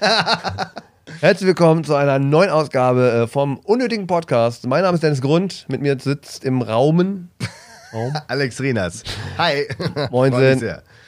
Herzlich willkommen zu einer neuen Ausgabe äh, vom unnötigen Podcast. Mein Name ist Dennis Grund. Mit mir sitzt im Raumen Raum. Alex Rinas. Hi. Moin.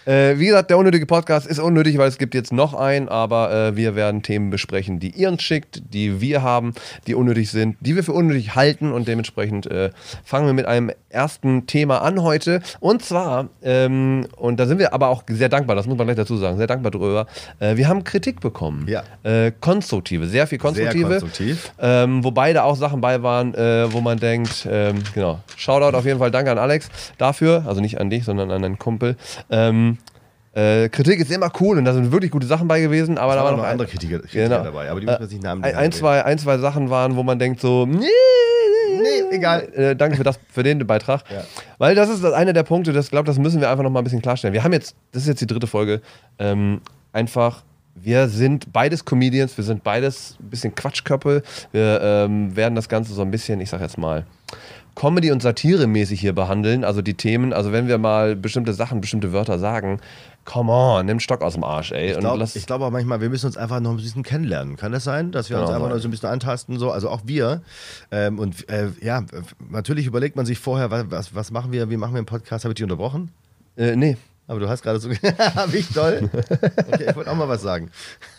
Äh, wie gesagt, der unnötige Podcast ist unnötig, weil es gibt jetzt noch einen, aber äh, wir werden Themen besprechen, die ihr uns schickt, die wir haben, die unnötig sind, die wir für unnötig halten und dementsprechend äh, fangen wir mit einem ersten Thema an heute und zwar, ähm, und da sind wir aber auch sehr dankbar, das muss man gleich dazu sagen, sehr dankbar drüber, äh, wir haben Kritik bekommen. Ja. Äh, konstruktive, sehr viel konstruktive. Sehr konstruktiv. Ähm, wobei da auch Sachen bei waren, äh, wo man denkt, ähm, genau, Shoutout auf jeden Fall, danke an Alex dafür, also nicht an dich, sondern an deinen Kumpel. Ähm, äh, Kritik ist immer cool und da sind wirklich gute Sachen bei gewesen, aber da, da war noch andere Kritiker, Kritiker genau. dabei, aber die müssen wir nicht namentlich ein, ein, zwei, ein, zwei Sachen waren, wo man denkt so, nee, nee egal. Äh, danke für, das, für den Beitrag. Ja. Weil das ist einer der Punkte, das glaube das müssen wir einfach noch mal ein bisschen klarstellen. Wir haben jetzt, das ist jetzt die dritte Folge, ähm, einfach wir sind beides Comedians, wir sind beides ein bisschen Quatschköppel. Wir ähm, werden das Ganze so ein bisschen, ich sag jetzt mal, Comedy- und Satire-mäßig hier behandeln. Also die Themen, also wenn wir mal bestimmte Sachen, bestimmte Wörter sagen, come on, nimm Stock aus dem Arsch, ey. Ich glaube glaub auch manchmal, wir müssen uns einfach noch ein bisschen kennenlernen. Kann das sein, dass wir genau uns einfach sein. noch so ein bisschen antasten, so, also auch wir. Ähm, und äh, ja, natürlich überlegt man sich vorher, was, was machen wir, wie machen wir einen Podcast? Habe ich dich unterbrochen? Äh, nee. Aber du hast gerade so, habe ich toll. Okay, ich wollte auch mal was sagen.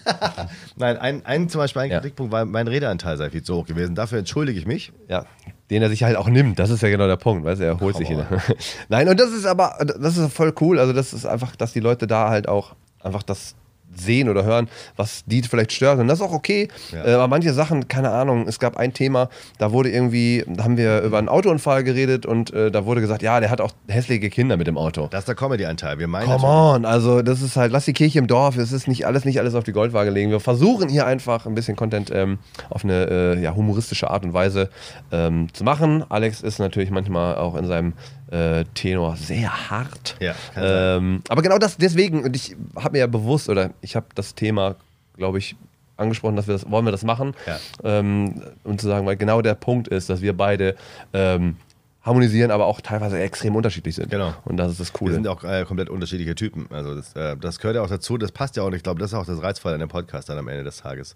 Nein, ein, ein zum Beispiel ein ja. Kritikpunkt war, mein Redeanteil sei viel zu hoch gewesen. Dafür entschuldige ich mich. Ja, den er sich halt auch nimmt. Das ist ja genau der Punkt, weißt du, er holt Come sich ihn. Nein, und das ist aber, das ist voll cool. Also, das ist einfach, dass die Leute da halt auch einfach das sehen oder hören, was die vielleicht stört. Und das ist auch okay. Ja. Äh, aber manche Sachen, keine Ahnung, es gab ein Thema, da wurde irgendwie, da haben wir über einen Autounfall geredet und äh, da wurde gesagt, ja, der hat auch hässliche Kinder mit dem Auto. Das ist der Comedy-Anteil. Wir meinen Come on, also das ist halt, lass die Kirche im Dorf, es ist nicht alles, nicht alles auf die Goldwaage legen. Wir versuchen hier einfach ein bisschen Content ähm, auf eine äh, ja, humoristische Art und Weise ähm, zu machen. Alex ist natürlich manchmal auch in seinem äh, Tenor sehr hart. Ja, ähm, aber genau das deswegen, und ich habe mir ja bewusst, oder ich habe das Thema, glaube ich, angesprochen, dass wir das, wollen wir das machen. Ja. Ähm, und zu sagen, weil genau der Punkt ist, dass wir beide ähm, harmonisieren, aber auch teilweise extrem unterschiedlich sind. Genau. Und das ist das Coole. Wir sind auch äh, komplett unterschiedliche Typen. Also das, äh, das gehört ja auch dazu, das passt ja auch. Und ich glaube, das ist auch das Reizvolle an dem Podcast dann am Ende des Tages.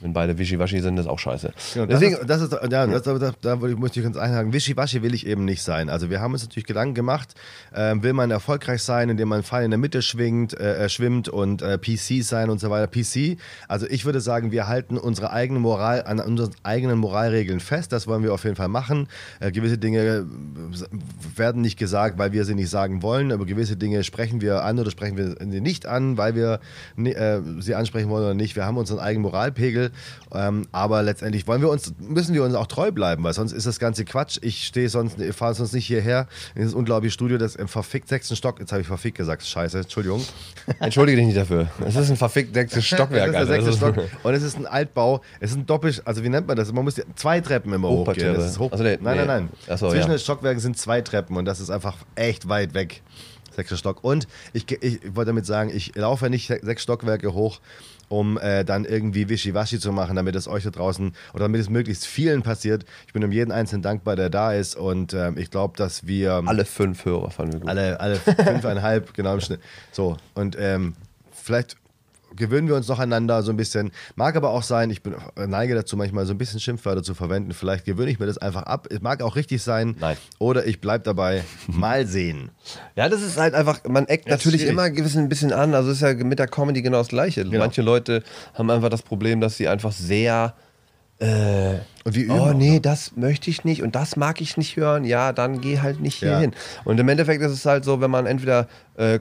Wenn beide Wischiwaschi sind, ist auch scheiße. Genau, Deswegen, das ist, das ist ja, das, da, da muss ich ganz einhaken. Wischiwaschi will ich eben nicht sein. Also wir haben uns natürlich Gedanken gemacht, äh, will man erfolgreich sein, indem man Pfeil in der Mitte schwingt, äh, äh schwimmt und äh, PC sein und so weiter. PC. Also ich würde sagen, wir halten unsere eigene Moral an unseren eigenen Moralregeln fest. Das wollen wir auf jeden Fall machen. Äh, gewisse Dinge äh, werden nicht gesagt, weil wir sie nicht sagen wollen, aber gewisse Dinge sprechen wir an oder sprechen wir sie nicht an, weil wir sie ansprechen wollen oder nicht. Wir haben unseren eigenen Moralpegel ähm, aber letztendlich wollen wir uns, müssen wir uns auch treu bleiben, weil sonst ist das ganze Quatsch. Ich stehe sonst, fahre sonst nicht hierher in dieses unglaubliche Studio, das im verfickt sechsten Stock, jetzt habe ich verfickt gesagt, scheiße, Entschuldigung. Entschuldige dich nicht dafür. Es ist ein verfickt sechstes Stockwerk. das ist der sechste Stock. Und es ist ein Altbau, es ist ein Doppel, also wie nennt man das? Man muss zwei Treppen immer hochgehen. Das ist hoch, also nee, nein, nein, nein. Achso, Zwischen ja. den Stockwerken sind zwei Treppen und das ist einfach echt weit weg sechster Stock. Und ich, ich, ich wollte damit sagen, ich laufe nicht sechs Stockwerke hoch, um äh, dann irgendwie Wischiwaschi zu machen, damit es euch da draußen oder damit es möglichst vielen passiert. Ich bin um jeden Einzelnen dankbar, der da ist und ähm, ich glaube, dass wir... Alle fünf Hörer fanden wir gut. Alle, alle fünfeinhalb, genau im Schnitt. So, und ähm, vielleicht gewöhnen wir uns noch einander so ein bisschen. Mag aber auch sein, ich bin, neige dazu manchmal so ein bisschen Schimpfwörter zu verwenden. Vielleicht gewöhne ich mir das einfach ab. Es mag auch richtig sein. Nein. Oder ich bleibe dabei. Mal sehen. Ja, das ist halt einfach, man eckt das natürlich immer ein bisschen an. Also ist ja mit der Comedy genau das Gleiche. Genau. Manche Leute haben einfach das Problem, dass sie einfach sehr. Äh, und wie oh nee, das möchte ich nicht und das mag ich nicht hören. Ja, dann geh halt nicht hier ja. hin. Und im Endeffekt ist es halt so, wenn man entweder äh,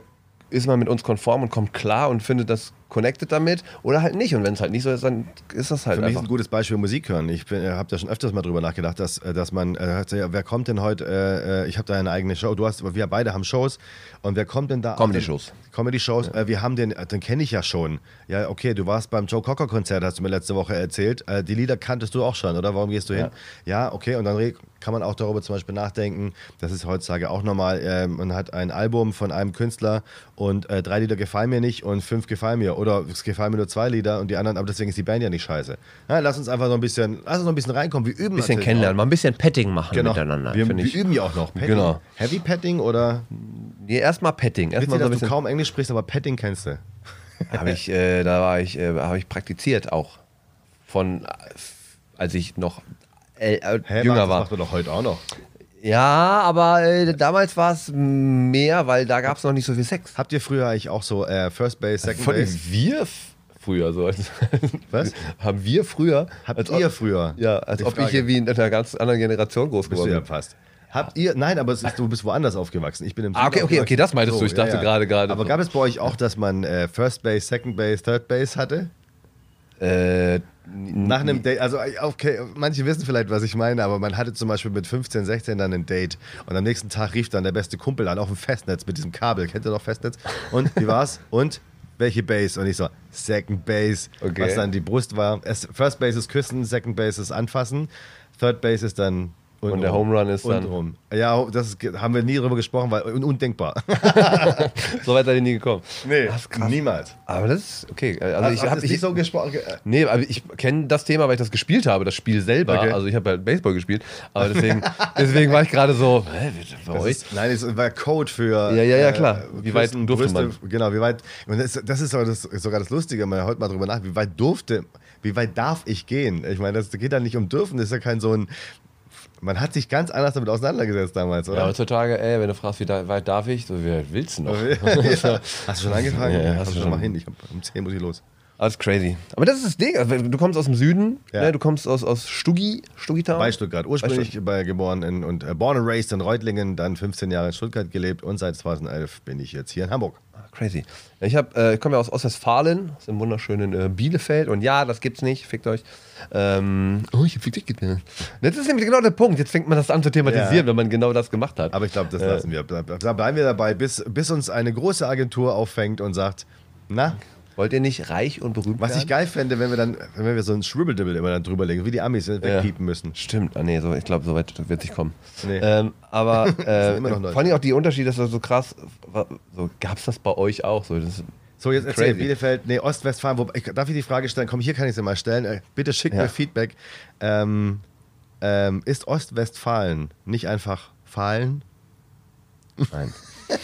ist man mit uns konform und kommt klar und findet das connected damit oder halt nicht. Und wenn es halt nicht so ist, dann ist das halt Für mich einfach. ist ein gutes Beispiel Musik hören. Ich äh, habe da schon öfters mal drüber nachgedacht, dass, äh, dass man, äh, wer kommt denn heute, äh, äh, ich habe da eine eigene Show, du hast, wir beide haben Shows und wer kommt denn da? Comedy-Shows. Comedy-Shows, ja. wir haben den, den kenne ich ja schon. Ja, okay, du warst beim Joe Cocker-Konzert, hast du mir letzte Woche erzählt. die Lieder kanntest du auch schon, oder? Warum gehst du hin? Ja, ja okay, und dann kann man auch darüber zum Beispiel nachdenken, das ist heutzutage auch normal, äh, man hat ein Album von einem Künstler und drei Lieder gefallen mir nicht und fünf gefallen mir oder es gefallen mir nur zwei Lieder und die anderen, aber deswegen ist die Band ja nicht scheiße. Ja, lass uns einfach so ein bisschen, lass uns noch ein bisschen reinkommen, wir üben Ein bisschen kennenlernen, auch. mal ein bisschen Petting machen genau. miteinander. Wir, wir üben ja auch noch. Petting. Genau. Heavy Petting oder? Nee, erstmal Petting. Erstmal so ein bisschen du kaum Englisch sprichst, aber Petting kennst du. habe ich, äh, da war ich, äh, habe ich praktiziert auch. Von, als ich noch äh, jünger das war. macht man doch heute auch noch. Ja, aber äh, damals war es mehr, weil da gab es noch nicht so viel Sex. Habt ihr früher eigentlich auch so äh, First Base, Second Von Base? wir früher so. als- Was? Haben wir früher? Habt als ihr ob, früher? Ja, als ob ich Frage. hier wie in einer ganz anderen Generation groß geworden ja bin. fast. Habt ihr, nein, aber es ist, du bist woanders aufgewachsen. Ich bin im Ah, okay, okay, okay, das meintest du. Ich dachte gerade- gerade Aber so. gab es bei euch auch, dass man äh, First Base, Second Base, Third Base hatte? Äh, Nach einem Date, also okay, manche wissen vielleicht, was ich meine, aber man hatte zum Beispiel mit 15, 16 dann ein Date und am nächsten Tag rief dann der beste Kumpel an auf dem Festnetz mit diesem Kabel. Kennt ihr noch Festnetz? Und wie war's? Und welche Base? Und ich so, Second Base, Okay. was dann die Brust war. First Base ist Küssen, Second Base ist Anfassen, Third Base ist dann Und der Home Run ist dann- Untenrum. Ja, das ist, haben wir nie drüber gesprochen, weil un undenkbar. so weit seid ihr nie gekommen. Nee, niemals. Aber das ist okay. Also Also ich habe nicht so gesprochen. Nee, aber ich kenne das Thema, weil ich das gespielt habe, das Spiel selber. Okay. Also ich habe halt Baseball gespielt, aber deswegen, deswegen war ich gerade so, hä, bei Das euch? ist, nein, es war Code für. Ja, ja, ja, klar. Wie weit durfte Brüste, Genau, wie weit. Und das, das ist sogar das, sogar das Lustige, man heute mal drüber nach. Wie weit durfte, wie weit darf ich gehen? Ich meine, das geht ja nicht um dürfen, das ist ja kein so ein. Man hat sich ganz anders damit auseinandergesetzt damals, Ja, oder? heutzutage, ey, wenn du fragst, wie weit darf ich, so, wie weit willst du noch? Ja. Hast du schon angefangen? Ja, ja, hast du schon schon. mal hin. Ich hab, um 10 muss ich los. Alles crazy. Aber das ist das Ding. Also, du kommst aus dem Süden, Ja. ne, du kommst aus, aus Stuggi, Stuggitown. Bei Stuttgart. Ursprünglich bei, geboren in, und äh, born and raised in Reutlingen, dann 15 Jahre in Stuttgart gelebt und seit 2011 bin ich jetzt hier in Hamburg. Ah, Crazy. Ich, hab, äh, ich komme ja aus Ostwestfalen, aus dem wunderschönen äh, Bielefeld. Und ja, das gibt's nicht, fickt euch. Ähm, oh, ich hab fickt dich getan. Das ist nämlich genau der Punkt. Jetzt fängt man das an zu thematisieren, Ja. wenn man genau das gemacht hat. Aber ich glaube, das lassen wir. Da da bleiben wir dabei, bis, bis uns eine große Agentur auffängt und sagt, na, Wollt ihr nicht reich und berühmt was werden? ich geil fände, wenn wir dann, wenn wir so ein Schribbeldibbel immer dann drüberlegen, wie die Amis wegpiepen müssen. Stimmt, ah, nee, so, ich glaube, so weit wird es nicht kommen. Nee. Ähm, aber äh, vor allem auch die Unterschiede, das ist so krass. So, Gab es das bei euch auch? So, das, So, jetzt erzähl, Crazy. Bielefeld, nee, Ostwestfalen, wo, ich, darf ich die Frage stellen? Komm, hier kann ich sie mal stellen. Äh, Bitte schickt Ja. mir Feedback. Ähm, ähm, ist Ostwestfalen nicht einfach Fahlen? nein.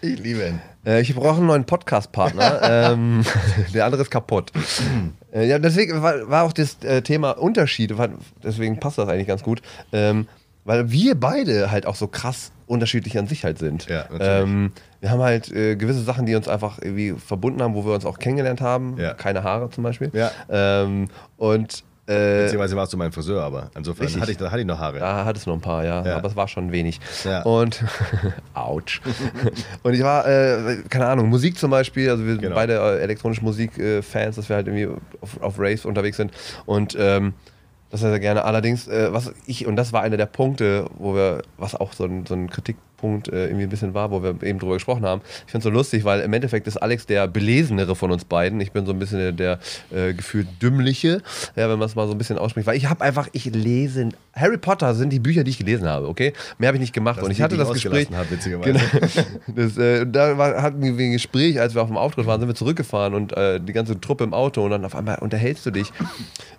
Ich liebe ihn. Äh, ich brauche einen neuen Podcast-Partner. ähm, der andere ist kaputt. äh, ja, deswegen war, war auch das äh, Thema Unterschiede, war, deswegen passt das eigentlich ganz gut. Ähm, weil wir beide halt auch so krass unterschiedlich an sich halt sind. Ja, ähm, wir haben halt äh, gewisse Sachen, die uns einfach irgendwie verbunden haben, wo wir uns auch kennengelernt haben. Ja. Keine Haare zum Beispiel. Ja. Ähm, und äh, Beziehungsweise warst du mein Friseur, aber insofern Richtig. hatte ich, hatte ich noch Haare. da hattest du noch ein paar, ja, Ja. aber es war schon wenig. Ja. Und, ouch. und ich war, äh, keine Ahnung, Musik zum Beispiel, also wir sind Genau. beide äh, elektronische Musik-Fans, dass wir halt irgendwie auf, auf Raves unterwegs sind. Und ähm, das sehr, sehr gerne. Allerdings, äh, was ich, und das war einer der Punkte, wo wir, was auch so ein, so ein Kritikpunkt äh, irgendwie ein bisschen war, wo wir eben drüber gesprochen haben. Ich finde es so lustig, weil im Endeffekt ist Alex der belesenere von uns beiden. Ich bin so ein bisschen der, der äh, gefühlt dümmliche, ja, wenn man es mal so ein bisschen ausspricht. Weil ich habe einfach, ich lese, Harry Potter sind die Bücher, die ich gelesen habe, okay? Mehr habe ich nicht gemacht. Das und ich hatte die, das Gespräch. habe, witzigerweise. Genau. Das, äh, da war, hatten wir ein Gespräch, als wir auf dem Auftritt waren, sind wir zurückgefahren und äh, die ganze Truppe im Auto und dann auf einmal unterhältst du dich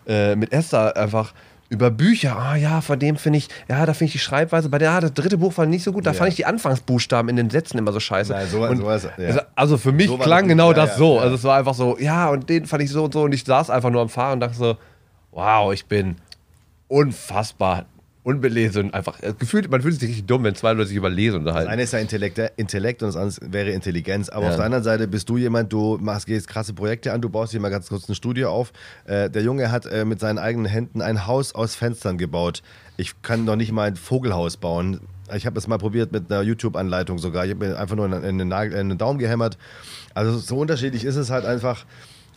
äh, mit Esther einfach über Bücher. Ah ja, von dem finde ich, ja, da finde ich die Schreibweise, bei der, ah, das dritte Buch war nicht so gut, da Ja. fand ich die Anfangsbuchstaben in den Sätzen immer so scheiße. Nein, so- und, sowas, ja. also, also für mich So klang das genau das so. Also es war einfach so, ja, und den fand ich so und so und ich saß einfach nur am Fahren und dachte so, wow, ich bin unfassbar unbelesen. Einfach, äh, gefühlt, man fühlt sich richtig dumm, wenn zwei Leute sich über Lesen Das unterhalten. eine ist ja Intellekt, Intellekt und das andere wäre Intelligenz. Aber Ja. auf der anderen Seite bist du jemand, du machst, gehst krasse Projekte an, du baust hier mal ganz kurz ein Studio auf. Äh, der Junge hat äh, mit seinen eigenen Händen ein Haus aus Fenstern gebaut. Ich kann noch nicht mal ein Vogelhaus bauen. Ich habe es mal probiert mit einer YouTube-Anleitung sogar. Ich habe mir einfach nur in, in, den Nagel- in den Daumen gehämmert. Also so unterschiedlich ist es halt einfach.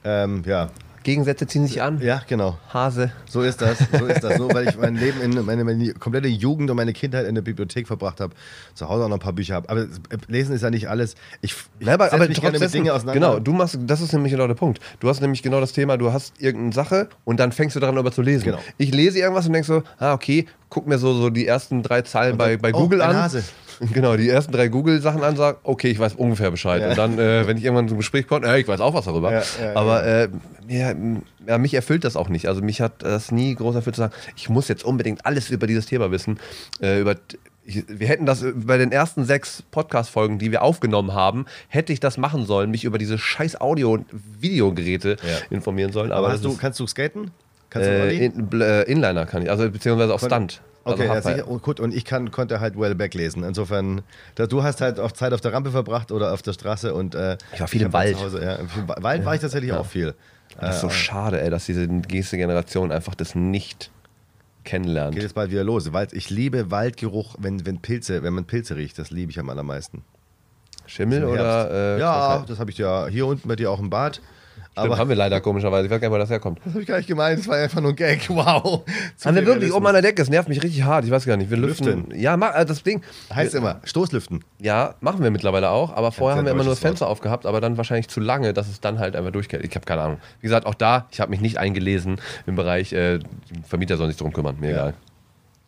Ähm, ja. Gegensätze ziehen sich an. ja, genau. Hase. So ist das, so ist das. Nur weil ich mein Leben in meine, meine komplette Jugend und meine Kindheit in der Bibliothek verbracht habe, zu Hause auch noch ein paar Bücher habe. Aber äh, Lesen ist ja nicht alles. Ich, ich Ja, aber, setz aber mich gerne mit trotzdem, Dinge auseinander. genau, du machst, das ist nämlich genau der Punkt. Du hast nämlich genau das Thema, du hast irgendeine Sache und dann fängst du daran über zu lesen. Genau. Ich lese irgendwas und denk so, ah, okay, guck mir so, so die ersten drei Zeilen bei, bei oh, Google an. Hase. Genau, die ersten drei Google-Sachen an, sag, okay, ich weiß ungefähr Bescheid. Ja. Und dann, äh, wenn ich irgendwann zum Gespräch komme, äh, ich weiß auch was darüber. Ja, ja, Aber äh, ja, mich erfüllt das auch nicht. Also mich hat das nie groß erfüllt zu sagen, ich muss jetzt unbedingt alles über dieses Thema wissen. Äh, über, ich, wir hätten das bei den ersten sechs Podcast-Folgen, die wir aufgenommen haben, hätte ich das machen sollen, mich über diese scheiß Audio- und Videogeräte ja. informieren sollen. Aber, Aber du, kannst du skaten? Kannst du äh, in, äh, Inliner kann ich, also beziehungsweise auf Stunt. Okay, also ja, sicher. Und, gut, und ich kann, konnte halt Wellback lesen. Insofern, da, du hast halt auch Zeit auf der Rampe verbracht oder auf der Straße und äh, ich war viel im Wald. Hause, ja. Wald ja. war ich tatsächlich auch viel. Das ist so äh, schade, ey, dass diese nächste Generation einfach das nicht kennenlernt. Geht jetzt bald wieder los. Wald, ich liebe Waldgeruch, wenn, wenn Pilze, wenn man Pilze riecht, das liebe ich am allermeisten. Schimmel oder? Äh, ja, das habe ich ja hier unten bei dir auch im Bad. Stimmt, aber haben wir leider komischerweise. Ich weiß gar nicht, wo das herkommt. Das habe ich gar nicht gemeint. Das war einfach nur ein Gag. Wow. Haben wir wirklich oben an der Decke? Das nervt mich richtig hart. Ich weiß gar nicht. Wir lüften. lüften. Ja, mach, äh, das Ding. Heißt immer Stoßlüften. Ja, machen wir mittlerweile auch. Aber vorher haben wir immer nur das Fenster Wort. aufgehabt, aber dann wahrscheinlich zu lange, dass es dann halt einfach durchgeht. Ich habe keine Ahnung. Wie gesagt, auch da, ich habe mich nicht eingelesen im Bereich, äh, Vermieter sollen sich drum kümmern. Mir ja. egal.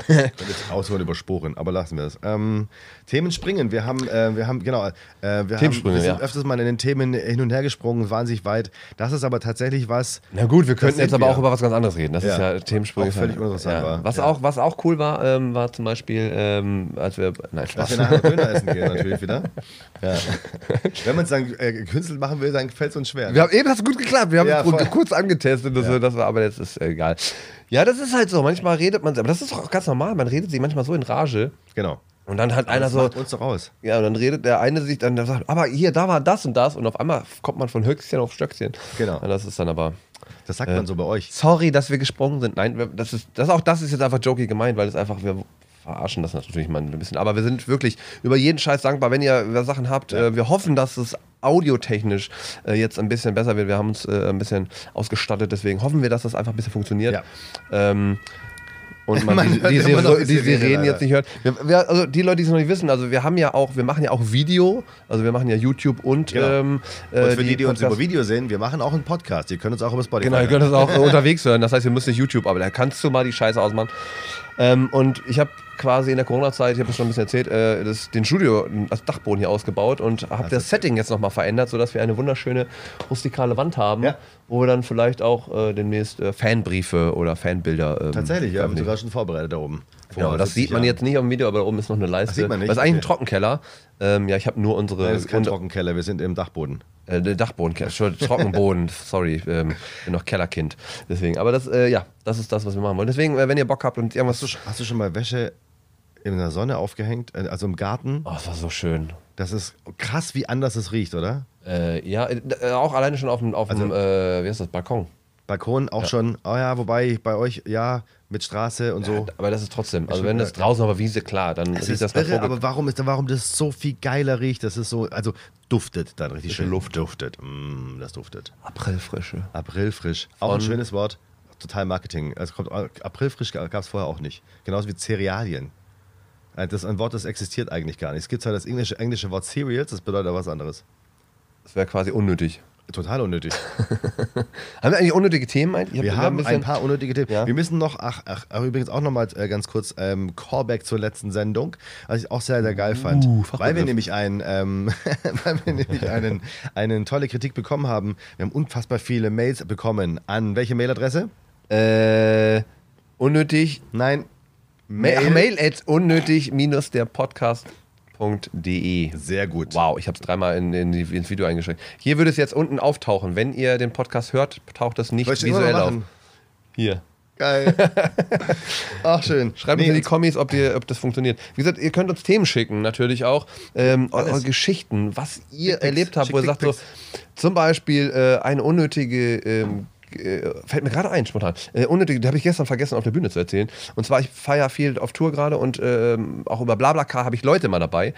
jetzt Auswahl übersporen, aber lassen wir es. Ähm, Themen springen. Wir haben, äh, wir haben, genau, äh, wir, haben, wir sind ja. öfters mal in den Themen hin und her gesprungen, wahnsinnig weit. Das ist aber tatsächlich was. Na gut, wir könnten jetzt aber auch über was ganz anderes reden. Das ja. ist ja Themensprünge. Auch völlig uninteressant ja. war. Was, auch, was auch cool war, ähm, war zum Beispiel, ähm, als wir. Nein, Spaß. Dass wir nachher Döner essen gehen, natürlich wieder. Wenn man es dann äh, künstlich machen will, dann fällt es uns schwer. Wir haben eben, das gut geklappt. Wir haben es kurz angetestet, das, das war, aber jetzt ist egal. Ja, das ist halt so. Manchmal redet man, aber das ist doch ganz normal. Man redet sich manchmal so in Rage. Genau. Und dann hat aber einer das so. Macht uns doch aus. Ja, und dann redet der eine sich dann, der sagt, aber hier, da war das und das. Und auf einmal kommt man von Höchstchen auf Stöckchen. Genau. Und das ist dann aber. Das sagt äh, man so bei euch. Sorry, dass wir gesprungen sind. Nein, das ist, das auch das ist jetzt einfach jokey gemeint, weil es einfach, wir verarschen das natürlich mal ein bisschen. Aber wir sind wirklich über jeden Scheiß dankbar, wenn ihr Sachen habt. Ja. Äh, wir hoffen, dass es audiotechnisch äh, jetzt ein bisschen besser wird. Wir haben uns äh, ein bisschen ausgestattet, deswegen hoffen wir, dass das einfach ein bisschen funktioniert. Ja. Ähm, und man, man die, die, die, die Sirenen jetzt nicht hört. Wir, wir, also die Leute, die es noch nicht wissen, also wir haben ja auch, wir machen ja auch Video, also wir machen ja YouTube und genau. ähm, äh, und für die, die uns über Video sehen, wir machen auch einen Podcast. Ihr könnt uns auch über Spotify Genau, ihr könnt uns auch unterwegs hören. Das heißt, ihr müsst nicht YouTube, aber da kannst du mal die Scheiße ausmachen. Ähm, und ich habe quasi in der Corona-Zeit, ich habe es schon ein bisschen erzählt, äh, das, den Studio, das Dachboden hier ausgebaut und habe das Setting jetzt nochmal verändert, sodass wir eine wunderschöne rustikale Wand haben, ja. wo wir dann vielleicht auch äh, demnächst äh, Fanbriefe oder Fanbilder. Ähm, Tatsächlich, ja, wir sogar schon vorbereitet da oben. Genau, das sieht man jetzt nicht auf dem Video, aber da oben ist noch eine Leiste. Das sieht man nicht. Das ist eigentlich ein Trockenkeller. Ähm, ja, ich habe nur unsere. Nein, das ist kein Trockenkeller, wir sind im Dachboden. Äh, Dachboden, Trockenboden, sorry, ähm, bin noch Kellerkind. Deswegen, aber das, äh, ja, das ist das, was wir machen wollen. Deswegen, äh, wenn ihr Bock habt und irgendwas. Hast du, hast du schon mal Wäsche in der Sonne aufgehängt, äh, also im Garten? Oh, das war so schön. Das ist krass, wie anders es riecht, oder? Äh, ja, äh, auch alleine schon auf dem, auf also, dem wie heißt das, Balkon. Balkon auch ja. schon, oh ja, wobei bei euch, ja, mit Straße und ja, so. Aber das ist trotzdem, also wenn das draußen auf der Wiese, klar, dann es riecht das irre, Aber warum, ist, warum das so viel geiler riecht, das ist so, also duftet dann richtig schön. Luft. Duftet, mm, das duftet. Aprilfrische. Aprilfrisch, auch Von ein schönes Wort, total Marketing. Also kommt, Aprilfrisch gab es vorher auch nicht. Genauso wie Cerealien. Äh, das ist ein Wort, das existiert eigentlich gar nicht. Es gibt zwar das englische, englische Wort Cereals, das bedeutet aber was anderes. Das wäre quasi unnötig. Total unnötig. haben wir eigentlich unnötige Themen? Eigentlich? Wir haben ein, ein, paar unnötige Themen. Ja. Wir müssen noch, ach, ach, ach übrigens auch nochmal äh, ganz kurz, ähm, Callback zur letzten Sendung, was ich auch sehr, sehr geil fand. Uh, weil wir nämlich, ein, ähm, weil wir nämlich einen, eine tolle Kritik bekommen haben. Wir haben unfassbar viele Mails bekommen. An welche Mailadresse? Äh, unnötig. Nein. Mail, Mail at unnötig minus der Podcast. Sehr gut. Wow, ich habe es dreimal in, in, ins Video eingeschränkt. Hier würde es jetzt unten auftauchen. Wenn ihr den Podcast hört, taucht das nicht visuell auf. Hier. Geil. Ach, schön. Schreibt nee, uns in die Kommis, ob, ihr, ob das funktioniert. Wie gesagt, ihr könnt uns Themen schicken, natürlich auch. Ähm, eure Geschichten, was ihr erlebt habt, wo ihr sagt, so, zum Beispiel äh, eine unnötige ähm, äh, fällt mir gerade ein, spontan. Äh, unnötig, da habe ich gestern vergessen, auf der Bühne zu erzählen. Und zwar, ich feiere viel auf Tour gerade und ähm, auch über Blablacar habe ich Leute mal dabei.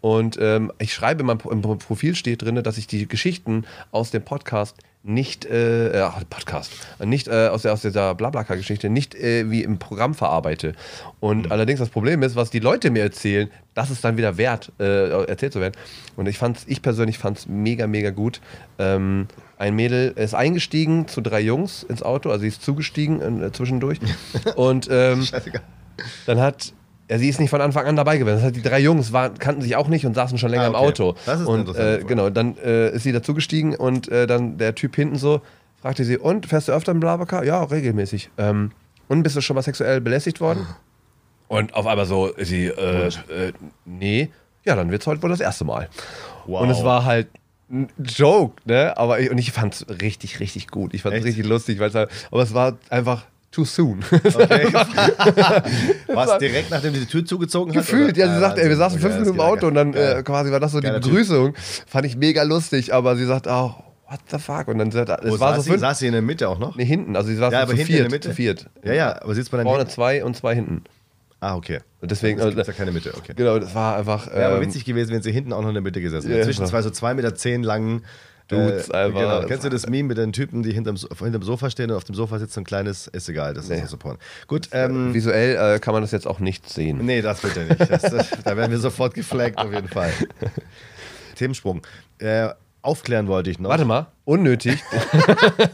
Und ähm, ich schreibe in meinem im Profil steht drin, dass ich die Geschichten aus dem Podcast nicht, äh, äh, Podcast, nicht äh, aus, der, aus dieser Blablacar-Geschichte, nicht äh, wie im Programm verarbeite. Und mhm. allerdings das Problem ist, was die Leute mir erzählen, das ist dann wieder wert, äh, erzählt zu werden. Und ich fand's, ich persönlich fand es mega, mega gut. Ähm, ein Mädel ist eingestiegen zu drei Jungs ins Auto, also sie ist zugestiegen äh, zwischendurch. Und ähm, dann hat ja, sie ist nicht von Anfang an dabei gewesen. Das heißt, die drei Jungs waren, kannten sich auch nicht und saßen schon länger ah, okay. im Auto. Das ist und äh, genau, dann äh, ist sie dazugestiegen und äh, dann der Typ hinten so fragte sie: Und fährst du öfter im Blablacar? Ja, regelmäßig. Ähm, und bist du schon mal sexuell belästigt worden? Und auf einmal so, sie, äh, äh, nee, ja, dann wird es heute wohl das erste Mal. Wow. Und es war halt ein Joke, ne? Aber ich, und ich fand es richtig, richtig gut. Ich fand es richtig lustig, weil halt, aber es war einfach too soon. Okay. war es direkt nachdem sie die Tür zugezogen hat? Gefühlt, ja, sie sagt, ey, wir saßen fünf Minuten im Auto und dann äh, quasi war das so die Begrüßung. Fand ich mega lustig, aber sie sagt auch, what the fuck? Und dann es Wo war so sie? Saß sie in der Mitte auch noch? Nee, hinten. Also sie saß ja, aber zu, viert, in der Mitte? zu viert. Ja, ja, aber sitzt man dann Vorne hinten? zwei und zwei hinten. Ah, okay. Und deswegen. Es gibt ja keine Mitte, okay. Genau, das war einfach. Wäre ähm, aber witzig gewesen, wenn sie hinten auch noch in der Mitte gesessen wäre. Ja, Zwischen zwei so zwei Meter zehn langen Dudes äh, einfach. Genau. Kennst du das Meme mit den Typen, die hinterm, hinterm Sofa stehen und auf dem Sofa sitzt so ein kleines, ist egal, das nee. ist so Porn. Gut, ähm, Visuell äh, kann man das jetzt auch nicht sehen. Nee, das bitte nicht. Das, das, da werden wir sofort geflaggt, auf jeden Fall. Themensprung. Äh, aufklären wollte ich noch. Warte mal, unnötig.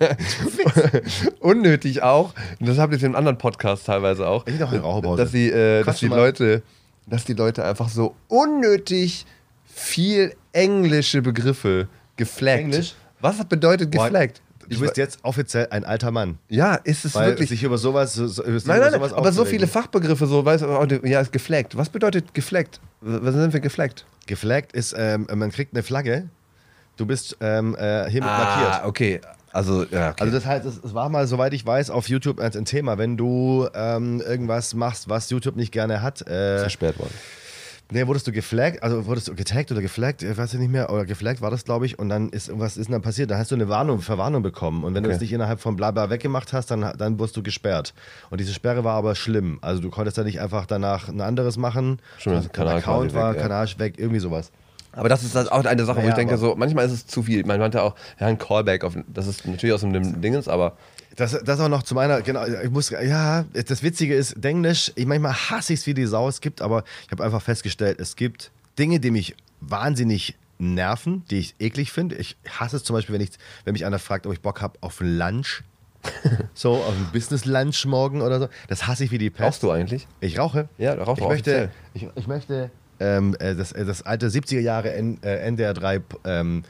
unnötig auch. Und das habt ihr in einem anderen Podcast teilweise auch. Ich noch eine Raucherpause. Dass die, äh, dass die Leute, dass die Leute einfach so unnötig viel englische Begriffe geflaggt. Englisch? Was bedeutet geflaggt? Du bist jetzt offiziell ein alter Mann. Ja, ist es Weil wirklich. sich über sowas. So, nein, nein, nein, sowas aber so viele Fachbegriffe, so, weißt du, ja, ist geflaggt. Was bedeutet geflaggt? Was sind wir geflaggt? Geflaggt ist, ähm, man kriegt eine Flagge, du bist ähm, äh, hiermit ah, markiert. okay. Also, ja, okay. also das heißt, es war mal, soweit ich weiß, auf YouTube ein Thema, wenn du ähm, irgendwas machst, was YouTube nicht gerne hat. Äh, Versperrt worden. Nee, wurdest du geflaggt, also wurdest du getaggt oder geflaggt, ich weiß nicht mehr, oder geflaggt war das, glaube ich, und dann ist irgendwas ist dann passiert, dann hast du eine Warnung, Verwarnung bekommen und wenn okay. du es nicht innerhalb von Blabla weggemacht hast, dann, dann wurdest du gesperrt. Und diese Sperre war aber schlimm, also du konntest da nicht einfach danach ein anderes machen, Schon, also Kanal Account war, weg, Kanal weg, irgendwie sowas. Aber das ist halt auch eine Sache, wo ja, ich denke, so manchmal ist es zu viel. Man meinte auch, ja, ein Callback, auf, das ist natürlich aus dem Dingens, aber das, das auch noch zu meiner, genau, ich muss, ja, das Witzige ist, Englisch, ich manchmal hasse ich es wie die Sau, es gibt, aber ich habe einfach festgestellt, es gibt Dinge, die mich wahnsinnig nerven, die ich eklig finde. Ich hasse es zum Beispiel, wenn, ich, wenn mich einer fragt, ob ich Bock habe auf Lunch. so, auf ein Business-Lunch morgen oder so. Das hasse ich wie die Pest. Rauchst du eigentlich? Ich rauche. Ja, rauchst ich möchte, ich, ich, möchte ähm, äh, das, äh, das alte 70er Jahre N, äh, NDR 3 ähm,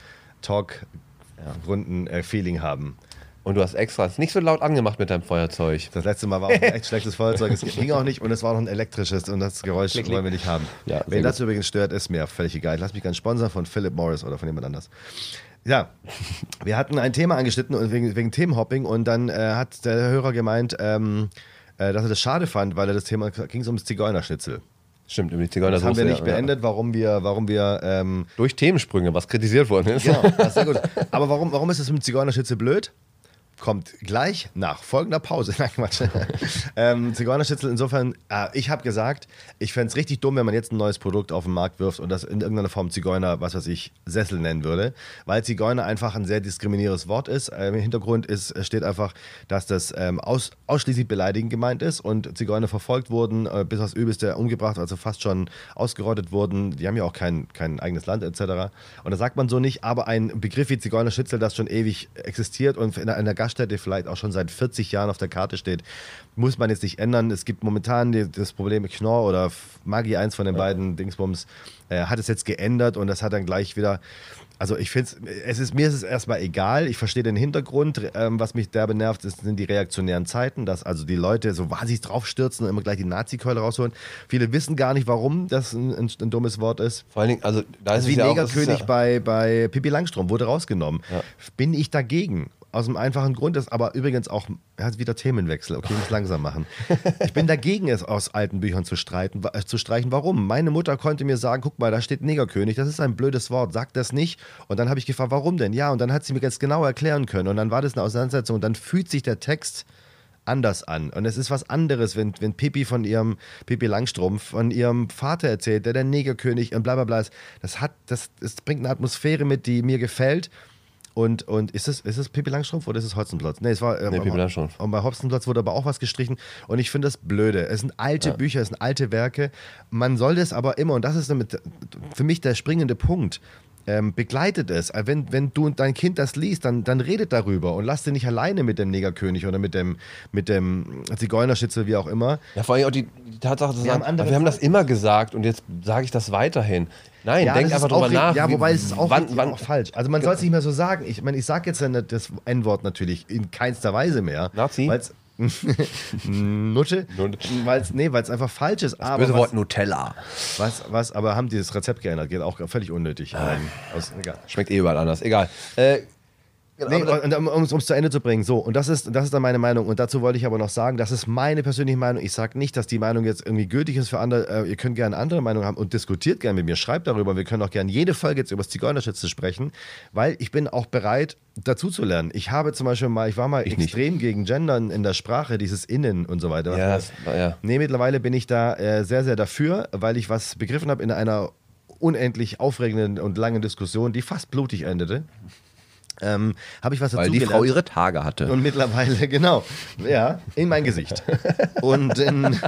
Talk-Runden-Feeling äh, haben. Und du hast extra es nicht so laut angemacht mit deinem Feuerzeug. Das letzte Mal war auch ein echt schlechtes Feuerzeug. Es ging auch nicht und es war noch ein elektrisches und das Geräusch klick, klick. wollen wir nicht haben. Ja, Wen das übrigens stört, ist mir völlig egal. Ich lasse mich ganz sponsern von Philip Morris oder von jemand anders. Ja, wir hatten ein Thema angeschnitten wegen, wegen Themenhopping und dann äh, hat der Hörer gemeint, ähm, äh, dass er das schade fand, weil er das Thema ging es ums Zigeunerschnitzel. Stimmt, über die Zigeuner Das haben wir nicht ja, beendet, warum wir, warum wir ähm, durch Themensprünge, was kritisiert worden ist. Genau, das ist sehr gut. Aber warum, warum ist das mit Zigeunerschnitzel blöd? Kommt gleich nach folgender Pause. Nein, Quatsch. ähm, Zigeunerschnitzel, insofern, äh, ich habe gesagt, ich fände es richtig dumm, wenn man jetzt ein neues Produkt auf den Markt wirft und das in irgendeiner Form Zigeuner, was weiß ich, Sessel nennen würde, weil Zigeuner einfach ein sehr diskriminierendes Wort ist. Ähm, Im Hintergrund ist, steht einfach, dass das ähm, aus, ausschließlich beleidigend gemeint ist und Zigeuner verfolgt wurden, äh, bis aufs Übelste umgebracht, also fast schon ausgerottet wurden. Die haben ja auch kein, kein eigenes Land etc. Und da sagt man so nicht, aber ein Begriff wie Zigeunerschnitzel, das schon ewig existiert und in einer Gast Gaststätte vielleicht auch schon seit 40 Jahren auf der Karte steht, muss man jetzt nicht ändern. Es gibt momentan die, das Problem mit Knorr oder Magi, eins von den ja. beiden Dingsbums, äh, hat es jetzt geändert und das hat dann gleich wieder also ich finde es ist mir ist es erstmal egal. Ich verstehe den Hintergrund. Ähm, was mich derbe nervt, ist, sind die reaktionären Zeiten, dass also die Leute so wahnsinnig draufstürzen und immer gleich die Nazi-Keule rausholen. Viele wissen gar nicht, warum das ein, ein, ein, dummes Wort ist. Vor allen Dingen, also da ist Wie ja Negerkönig ja bei, bei Pippi Langstrom wurde rausgenommen. Ja. Bin ich dagegen? Aus dem einfachen Grund ist aber übrigens auch, er hat wieder Themenwechsel, okay, ich muss langsam machen. Ich bin dagegen, es aus alten Büchern zu, streiten, äh, zu streichen. Warum? Meine Mutter konnte mir sagen, guck mal, da steht Negerkönig, das ist ein blödes Wort, sag das nicht. Und dann habe ich gefragt, warum denn? Ja, und dann hat sie mir jetzt genau erklären können. Und dann war das eine Auseinandersetzung und dann fühlt sich der Text anders an. Und es ist was anderes, wenn, wenn Pippi von ihrem, Pippi Langstrumpf, von ihrem Vater erzählt, der der Negerkönig und bla bla bla ist. Das, hat, das, das bringt eine Atmosphäre mit, die mir gefällt. Und, und ist es, ist es Pippi Langstrumpf oder ist es Hotzenplotz? Nee, es war. Ähm, nee, Pippi Langstrumpf. Und bei Hotzenplotz wurde aber auch was gestrichen. Und ich finde das blöde. Es sind alte ja. Bücher, es sind alte Werke. Man soll das aber immer, und das ist damit für mich der springende Punkt. Ähm, begleitet es. Äh, wenn, wenn du und dein Kind das liest, dann, dann redet darüber und lass dich nicht alleine mit dem Negerkönig oder mit dem, mit dem Zigeunerschitzel, wie auch immer. Ja, vor allem auch die, die Tatsache, wir, sagen, haben, wir haben das immer gesagt und jetzt sage ich das weiterhin. Nein, ja, denk einfach drüber nach. Ja, wobei es ist auch, wann, wann, auch falsch. Also man soll es nicht mehr so sagen. Ich meine, ich sage jetzt das N-Wort natürlich in keinster Weise mehr. Nazi? Nutte. Weil's, nee, weil es einfach falsch ist. Das aber böse was, Wort Nutella. Was, was, aber haben die das Rezept geändert? Geht auch völlig unnötig. Ähm, aus, Schmeckt eh überall anders. Egal. Äh, Genau, nee, um es zu Ende zu bringen. So, und das ist, das ist dann meine Meinung. Und dazu wollte ich aber noch sagen, das ist meine persönliche Meinung. Ich sage nicht, dass die Meinung jetzt irgendwie gültig ist für andere. Äh, ihr könnt gerne andere Meinungen haben und diskutiert gerne mit mir. Schreibt darüber. Wir können auch gerne jede Folge jetzt über das Zigeunerschütze sprechen, weil ich bin auch bereit, dazu zu lernen. Ich habe zum Beispiel mal, ich war mal ich extrem nicht. gegen Gendern in der Sprache, dieses Innen und so weiter. Ja, das, ja. Nee, mittlerweile bin ich da äh, sehr, sehr dafür, weil ich was begriffen habe in einer unendlich aufregenden und langen Diskussion, die fast blutig endete ähm, habe ich was dazu Weil die Frau ihre Tage hatte. Und mittlerweile, genau, ja, in mein Gesicht. und in,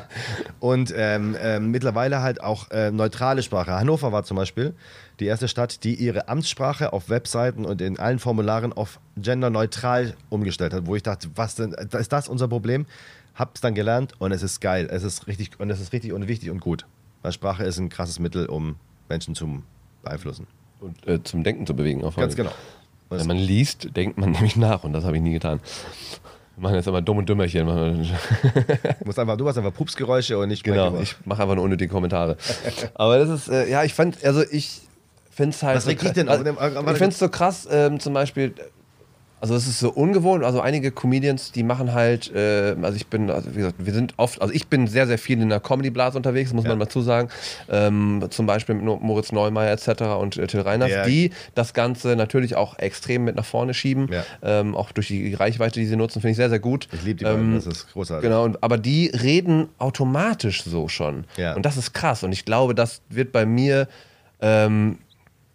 und ähm, äh, mittlerweile halt auch äh, neutrale Sprache. Hannover war zum Beispiel die erste Stadt, die ihre Amtssprache auf Webseiten und in allen Formularen auf genderneutral umgestellt hat, wo ich dachte, was denn, ist das unser Problem? Hab's dann gelernt und es ist geil. Es ist richtig und es ist richtig und wichtig und gut. Weil Sprache ist ein krasses Mittel, um Menschen zu beeinflussen. Und äh, zum Denken zu bewegen. Auch Ganz genau. Wenn man liest, denkt man nämlich nach und das habe ich nie getan. Wir machen jetzt immer dumm und dümmerchen. du, musst einfach, du machst einfach Pupsgeräusche und nicht Genau, ich mache einfach nur unnötige Kommentare. Aber das ist, äh, ja, ich fand, also ich finde es halt. Was so ich denn? Also, ich finde es so krass, ähm, zum Beispiel, also es ist so ungewohnt. Also einige Comedians, die machen halt, äh, also ich bin, also wie gesagt, wir sind oft, also ich bin sehr, sehr viel in der Comedy-Blase unterwegs, muss ja. man mal zusagen. Ähm, zum Beispiel mit Moritz Neumeier etc. und äh, Till Reiners, ja. die das Ganze natürlich auch extrem mit nach vorne schieben. Ja. Ähm, auch durch die Reichweite, die sie nutzen, finde ich sehr, sehr gut. Ich liebe die beiden, ähm, das ist großartig. Genau, und, aber die reden automatisch so schon. Und das ist krass. Und ich glaube, das wird bei mir ähm,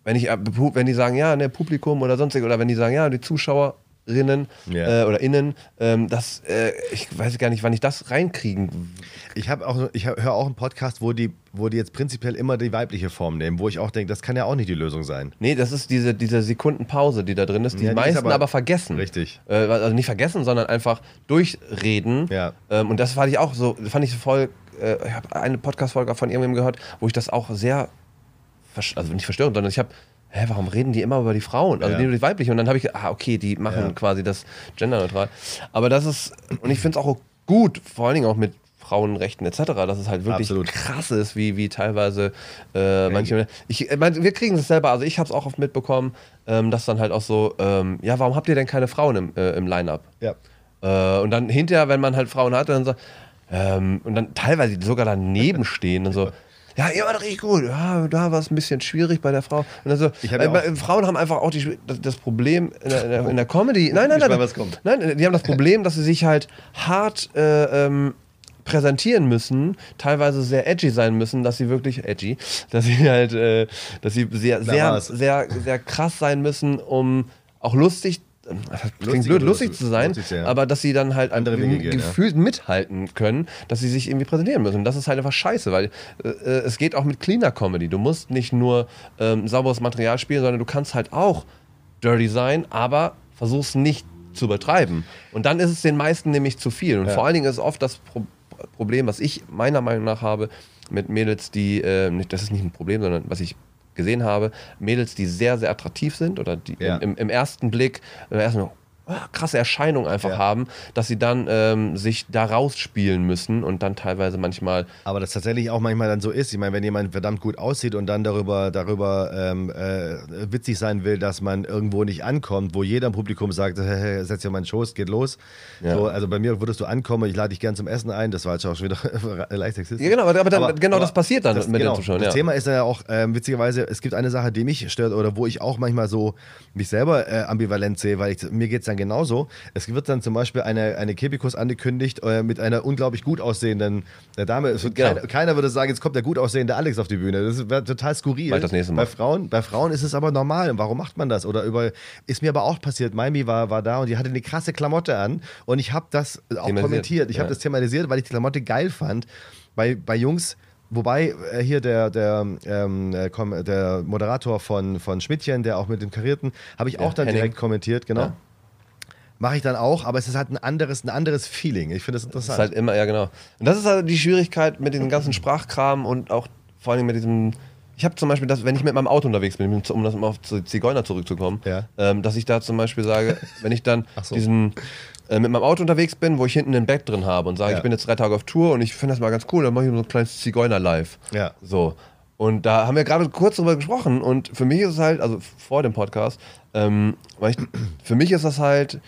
wenn, ich, äh, wenn die sagen, ja, ne, Publikum oder sonstiges, oder wenn die sagen, ja, die Zuschauerinnen yeah. äh, oder innen, ähm, das, äh, ich weiß gar nicht, wann ich das reinkriegen. Ich habe auch, ich höre auch einen Podcast, wo die, wo die jetzt prinzipiell immer die weibliche Form nehmen, wo ich auch denke, das kann ja auch nicht die Lösung sein. Nee, das ist diese, diese Sekundenpause, die da drin ist, die ja, die meisten aber, aber, vergessen. Richtig. Äh, also nicht vergessen, sondern einfach durchreden. Ja. Ähm, und das fand ich auch so, fand ich voll, äh, ich habe eine Podcast-Folge von irgendjemandem gehört, wo ich das auch sehr also nicht verstörend, sondern ich habe, hä, warum reden die immer über die Frauen, also ja. die, die weibliche? Und dann habe ich, ah, okay, die machen ja. quasi das genderneutral. Aber das ist, und ich finde es auch gut, vor allen Dingen auch mit Frauenrechten etc., dass es halt wirklich Absolut. krass ist, wie, wie teilweise äh, manche. Ich, ich mein, wir kriegen es selber, also ich habe es auch oft mitbekommen, ähm, dass dann halt auch so, ähm, ja, warum habt ihr denn keine Frauen im, äh, im Line-Up? Ja. Äh, und dann hinterher, wenn man halt Frauen hat, dann so, ähm, und dann teilweise sogar daneben stehen und so ja, ihr wart richtig gut. Ja, da war es ein bisschen schwierig bei der Frau. Und also, äh, Frauen haben einfach auch die, das, das Problem in der, in, der, in der, Comedy. Nein, nein, nein. Weiß, was kommt. Nein, die haben das Problem, dass sie sich halt hart äh, ähm, präsentieren müssen, teilweise sehr edgy sein müssen, dass sie wirklich edgy, dass sie halt, äh, dass sie sehr, sehr, sehr, sehr krass sein müssen, um auch lustig klingt blöd, lustig zu sein, lustig, ja. aber dass sie dann halt andere Wege gefühlt ja. mithalten können, dass sie sich irgendwie präsentieren müssen. Und das ist halt einfach scheiße, weil äh, es geht auch mit cleaner Comedy. Du musst nicht nur ähm, sauberes Material spielen, sondern du kannst halt auch dirty sein, aber versuchst nicht zu übertreiben. Und dann ist es den meisten nämlich zu viel. Und ja. vor allen Dingen ist oft das Pro Problem, was ich meiner Meinung nach habe mit Mädels, die, äh, das ist nicht ein Problem, sondern was ich gesehen habe, Mädels, die sehr, sehr attraktiv sind oder die ja. im, im, ersten Blick, im ersten krasse Erscheinung einfach ja. haben, dass sie dann ähm, sich da rausspielen müssen und dann teilweise manchmal. Aber das tatsächlich auch manchmal dann so ist. Ich meine, wenn jemand verdammt gut aussieht und dann darüber, darüber ähm, äh, witzig sein will, dass man irgendwo nicht ankommt, wo jeder im Publikum sagt, hey, setz dir mal einen Schoß, geht los. Ja. So, also bei mir würdest du ankommen, ich lade dich gern zum Essen ein, das war jetzt auch schon wieder leicht sexistisch. Ja, genau, aber, dann, aber genau aber das passiert dann das, mit genau, den Zuschauern. Das. Thema ist ja auch, ähm, witzigerweise, es gibt eine Sache, die mich stört oder wo ich auch manchmal so mich selber äh, ambivalent sehe, weil ich, mir geht es dann genauso. Es wird dann zum Beispiel eine, eine Kebikus angekündigt äh, mit einer unglaublich gut aussehenden äh, Dame. Genau. Keiner, keiner, würde sagen, jetzt kommt der gut aussehende Alex auf die Bühne. Das wäre total skurril. Bald das nächste Mal. Bei Frauen, bei Frauen ist es aber normal. Warum macht man das? Oder über, ist mir aber auch passiert. Maimi war, war da und die hatte eine krasse Klamotte an und ich habe das auch kommentiert. Ich ja. habe das thematisiert, weil ich die Klamotte geil fand. Bei, bei Jungs Wobei äh, hier der, der, ähm, äh, der Moderator von, von Schmidtchen, der auch mit dem Karierten, habe ich ja, auch dann Henning. direkt kommentiert, genau. Ja. Mache ich dann auch, aber es ist halt ein anderes, ein anderes Feeling. Ich finde das interessant. Das ist halt immer, ja genau. Und das ist halt die Schwierigkeit mit dem ganzen Sprachkram und auch vor allem mit diesem. Ich habe zum Beispiel das, wenn ich mit meinem Auto unterwegs bin, um das mal auf Zigeuner zurückzukommen, ja. ähm, dass ich da zum Beispiel sage, wenn ich dann so. diesen äh, mit meinem Auto unterwegs bin, wo ich hinten ein Bett drin habe und sage, ja. ich bin jetzt drei Tage auf Tour und ich finde das mal ganz cool, dann mache ich so ein kleines Zigeuner-Live. Ja. So. Und da haben wir gerade kurz drüber gesprochen und für mich ist es halt, also vor dem Podcast, ähm, weil ich, für mich ist das halt,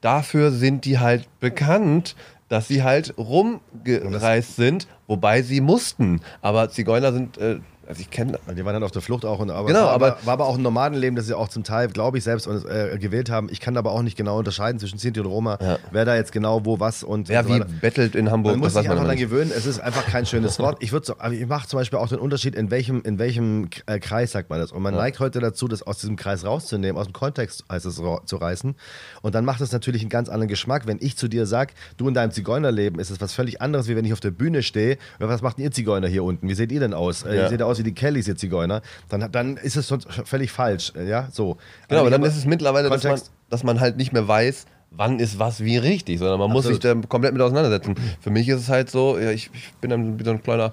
dafür sind die halt bekannt, dass sie halt rumgereist sind, wobei sie mussten. Aber Zigeuner sind äh, also ich kenne. Die waren dann auf der Flucht auch und aber, genau, war, aber, war aber auch ein Nomadenleben, das sie auch zum Teil, glaube ich, selbst äh, gewählt haben. Ich kann aber auch nicht genau unterscheiden zwischen Sinti und Roma, ja. wer da jetzt genau wo was und. Wer so wie bettelt in Hamburg. Man muss sich einfach daran gewöhnen. Es ist einfach kein schönes Wort. Ich würde so, ich mache zum Beispiel auch den Unterschied, in welchem, in welchem äh, Kreis sagt man das. Und man ja. neigt heute dazu, das aus diesem Kreis rauszunehmen, aus dem Kontext heißt es zu reißen. Und dann macht es natürlich einen ganz anderen Geschmack, wenn ich zu dir sage, du in deinem Zigeunerleben ist es was völlig anderes, wie wenn ich auf der Bühne stehe. Was macht ihr Zigeuner hier unten? Wie seht ihr denn aus? Äh, ja. Ihr seht aus wie die Kellys, ihr Zigeuner. Dann, dann ist es völlig falsch. Ja, so. Genau, aber dann ist es mittlerweile, dass man, dass man halt nicht mehr weiß, wann ist was wie richtig, sondern man Absolut. muss sich da komplett mit auseinandersetzen. Für mich ist es halt so, ja, ich, ich bin dann wie so ein kleiner,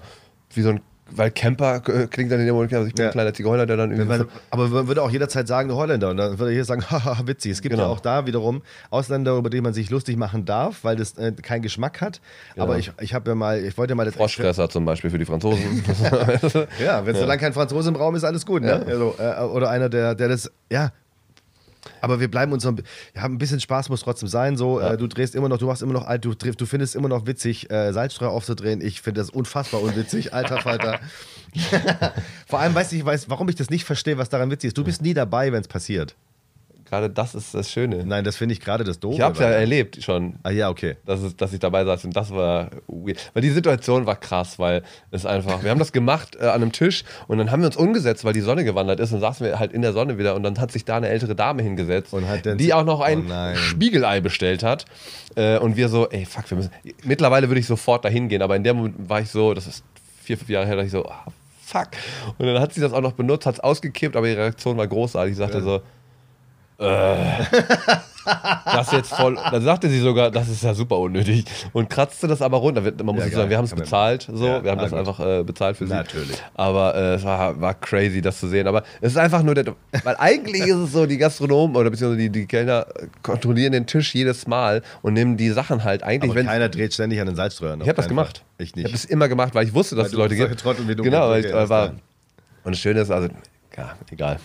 wie so ein weil Camper äh, klingt dann in dem Moment, also ich bin ja. ein kleiner Zigeuner, der dann irgendwie. aber man würde auch jederzeit sagen, Holländer. Und dann würde ich hier sagen, haha, witzig. Es gibt genau. ja auch da wiederum Ausländer, über die man sich lustig machen darf, weil das äh, keinen Geschmack hat. Genau. Aber ich, ich habe ja mal, ich wollte ja mal das. Froschfresser zum Beispiel für die Franzosen. ja, wenn ja. solange kein Franzose im Raum ist, alles gut. Ne? Also, äh, oder einer, der, der das, ja, aber wir bleiben uns so ein, ja, ein bisschen Spaß muss trotzdem sein. So, ja. äh, du drehst immer noch, du machst immer noch alt, du, du findest immer noch witzig, äh, Salzstreuer aufzudrehen. Ich finde das unfassbar unwitzig, alter Falter. Vor allem weiß ich, weiß, warum ich das nicht verstehe, was daran witzig ist. Du bist nie dabei, wenn es passiert. Gerade das ist das Schöne. Nein, das finde ich gerade das Doofe. Ich habe es ja erlebt schon. Ah ja, okay. Dass, es, dass ich dabei saß und das war weird. Weil die Situation war krass, weil es einfach, wir haben das gemacht äh, an einem Tisch und dann haben wir uns umgesetzt, weil die Sonne gewandert ist und saßen wir halt in der Sonne wieder und dann hat sich da eine ältere Dame hingesetzt, die auch noch ein oh Spiegelei bestellt hat. Äh, und wir so, ey, fuck, wir müssen. Mittlerweile würde ich sofort dahin gehen, aber in dem Moment war ich so, das ist vier, fünf Jahre her, da ich so, ah, fuck. Und dann hat sie das auch noch benutzt, hat es ausgekippt, aber ihre Reaktion war großartig. Ich sagte ja. so, das jetzt voll. Dann sagte sie sogar, das ist ja super unnötig. Und kratzte das aber runter. Man muss ja, sagen, wir haben es bezahlt. So. Ja, wir haben das gut. einfach äh, bezahlt für sie. Natürlich. Aber äh, es war, war crazy, das zu sehen. Aber es ist einfach nur, der, weil eigentlich ist es so, die Gastronomen oder beziehungsweise die, die Kellner kontrollieren den Tisch jedes Mal und nehmen die Sachen halt eigentlich. Aber keiner dreht ständig an den Salzstreuern. Ich habe das gemacht. Fall. Ich nicht. Ich habe es immer gemacht, weil ich wusste, dass es Leute gibt. Trottel wie du genau, weil ich, war. Und das Schöne ist, also, ja, egal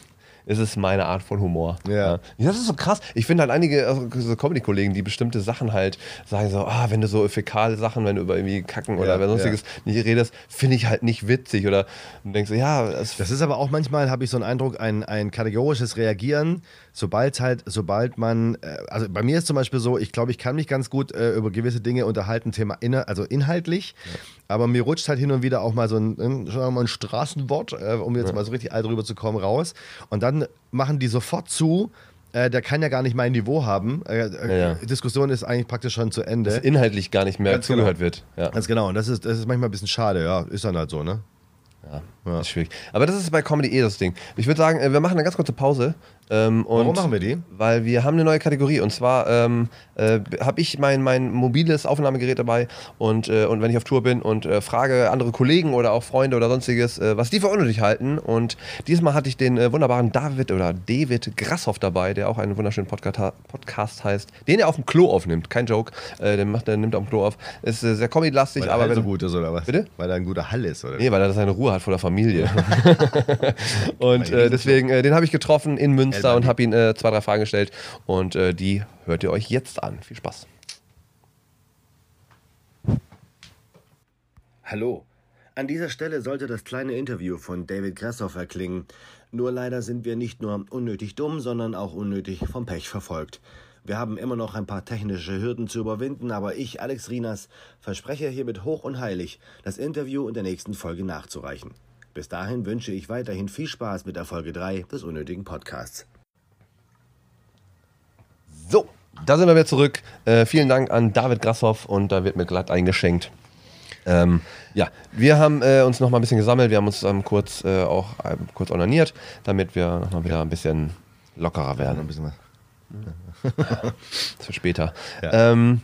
ist es meine Art von Humor. Ja. ja. Das ist so krass. Ich finde halt einige also so Comedy-Kollegen, die bestimmte Sachen halt sagen so, ah, wenn du so fäkale Sachen, wenn du über irgendwie Kacken oder ja, sonstiges ja. nicht redest, finde ich halt nicht witzig. Oder du denkst so, ja. Das ist aber auch manchmal, habe ich so einen Eindruck, ein, ein kategorisches Reagieren, sobald halt, sobald man, äh, also bei mir ist zum Beispiel so, ich glaube, ich kann mich ganz gut äh, über gewisse Dinge unterhalten, Thema inner, also inhaltlich. Ja. Aber mir rutscht halt hin und wieder auch mal so ein, mal ein Straßenwort, äh, um jetzt ja. mal so richtig alt rüber zu kommen, raus. Und dann machen die sofort zu, äh, der kann ja gar nicht mein Niveau haben. Äh, äh ja, ja. Diskussion ist eigentlich praktisch schon zu Ende. Dass inhaltlich gar nicht mehr Ganz zugehört genau. wird. Ja. Ganz genau. Und das ist, das ist manchmal ein bisschen schade. Ja, ist dann halt so, ne? Ja, ja. ist schwierig. Aber das ist bei Comedy eh das Ding. Ich würde sagen, äh, wir machen eine ganz kurze Pause. Ähm, Warum machen wir die? Weil wir haben eine neue Kategorie. Und zwar ähm, äh, habe ich mein, mein mobiles Aufnahmegerät dabei und, äh, und wenn ich auf Tour bin und äh, frage andere Kollegen oder auch Freunde oder sonstiges, äh, was die für unnötig halten. Und diesmal hatte ich den äh, wunderbaren David oder David Grasshoff dabei, der auch einen wunderschönen Podcast, Podcast heißt, den er auf dem Klo aufnimmt. Kein Joke. den macht, der nimmt er auf dem Klo auf. Ist sehr comedy-lastig. Weil er aber wenn, so gut ist oder was? Bitte? Weil er ein guter Hall ist, oder? Nee, weil er seine Ruhe hat vor der Familie. und deswegen, den habe ich getroffen in Münster und habe ihn zwei, drei Fragen gestellt. Und die hört ihr euch jetzt an. Viel Spaß. Hallo. An dieser Stelle sollte das kleine Interview von David Grassoff erklingen. Nur leider sind wir nicht nur unnötig dumm, sondern auch unnötig vom Pech verfolgt. Wir haben immer noch ein paar technische Hürden zu überwinden, aber ich, Alex Rinas, verspreche hiermit hoch und heilig, das Interview in der nächsten Folge nachzureichen. Bis dahin wünsche ich weiterhin viel Spaß mit der Folge 3 des unnötigen Podcasts. So, da sind wir wieder zurück. Äh, vielen Dank an David Grasshoff und da wird mir glatt eingeschenkt. Ähm, ja, wir haben äh, uns noch mal ein bisschen gesammelt. Wir haben uns ähm, kurz äh, auch äh, kurz onaniert, damit wir noch mal wieder ein bisschen lockerer werden. Ein bisschen was. für später. Ja. Ähm,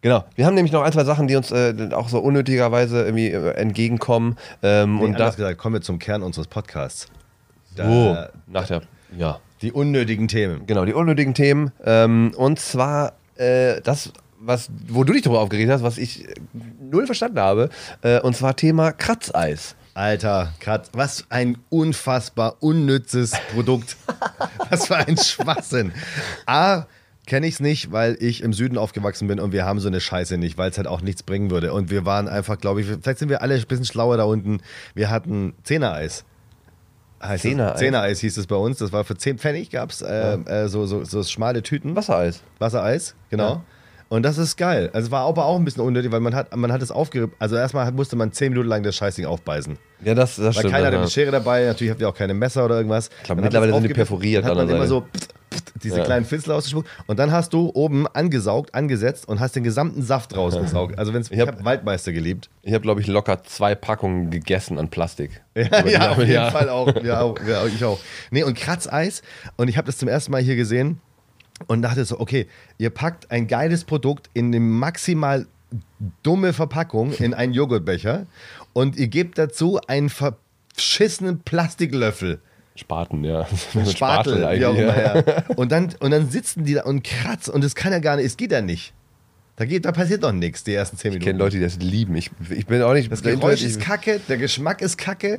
genau. Wir haben nämlich noch ein, zwei Sachen, die uns äh, auch so unnötigerweise irgendwie äh, entgegenkommen. Ähm, nee, und da gesagt, kommen wir zum Kern unseres Podcasts. Da, so, nach der, ja. Die unnötigen Themen. Genau, die unnötigen Themen. Ähm, und zwar äh, das, was, wo du dich darüber aufgeregt hast, was ich null verstanden habe. Äh, und zwar Thema Kratzeis. Alter, Kat, was ein unfassbar unnützes Produkt. was für ein Schwachsinn. A, kenne ich es nicht, weil ich im Süden aufgewachsen bin und wir haben so eine Scheiße nicht, weil es halt auch nichts bringen würde. Und wir waren einfach, glaube ich, vielleicht sind wir alle ein bisschen schlauer da unten. Wir hatten Zehnereis. Zehnereis. Zehnereis hieß es bei uns. Das war für 10 Pfennig, gab es äh, äh, so, so, so schmale Tüten. Wassereis. Wassereis, genau. Ja. Und das ist geil. Also es war aber auch ein bisschen unnötig, weil man hat, man hat es aufgerippt. Also erstmal musste man 10 Minuten lang das Scheißding aufbeißen. Ja, das, das weil stimmt. Weil keiner hatte eine Schere dabei, natürlich habt ihr auch keine Messer oder irgendwas. Ich glaube, mittlerweile sind die perforiert. Hat man immer so diese ja. kleinen Finsel ausgespuckt und dann hast du oben angesaugt, angesetzt und hast den gesamten Saft rausgesaugt. Also wenn's, ich habe hab Waldmeister geliebt. Ich habe, glaube ich, locker zwei Packungen gegessen an Plastik. Ja, ja auf jeden ja. Fall auch. Ja, auch. ja, ich auch. Nee, und Kratzeis. Und ich habe das zum ersten Mal hier gesehen und dachte so, okay, ihr packt ein geiles Produkt in eine maximal dumme Verpackung in einen Joghurtbecher und ihr gebt dazu einen verschissenen Plastiklöffel. Spaten, ja. Spatel, Spatel immer, ja. Und dann, und dann sitzen die da und kratzen und es kann ja gar nicht, es geht ja nicht. Da, geht, da passiert doch nichts, die ersten zehn Minuten. Ich kenne Leute, die das lieben. Ich, ich bin auch nicht. Das Geräusch ist kacke, der Geschmack ist kacke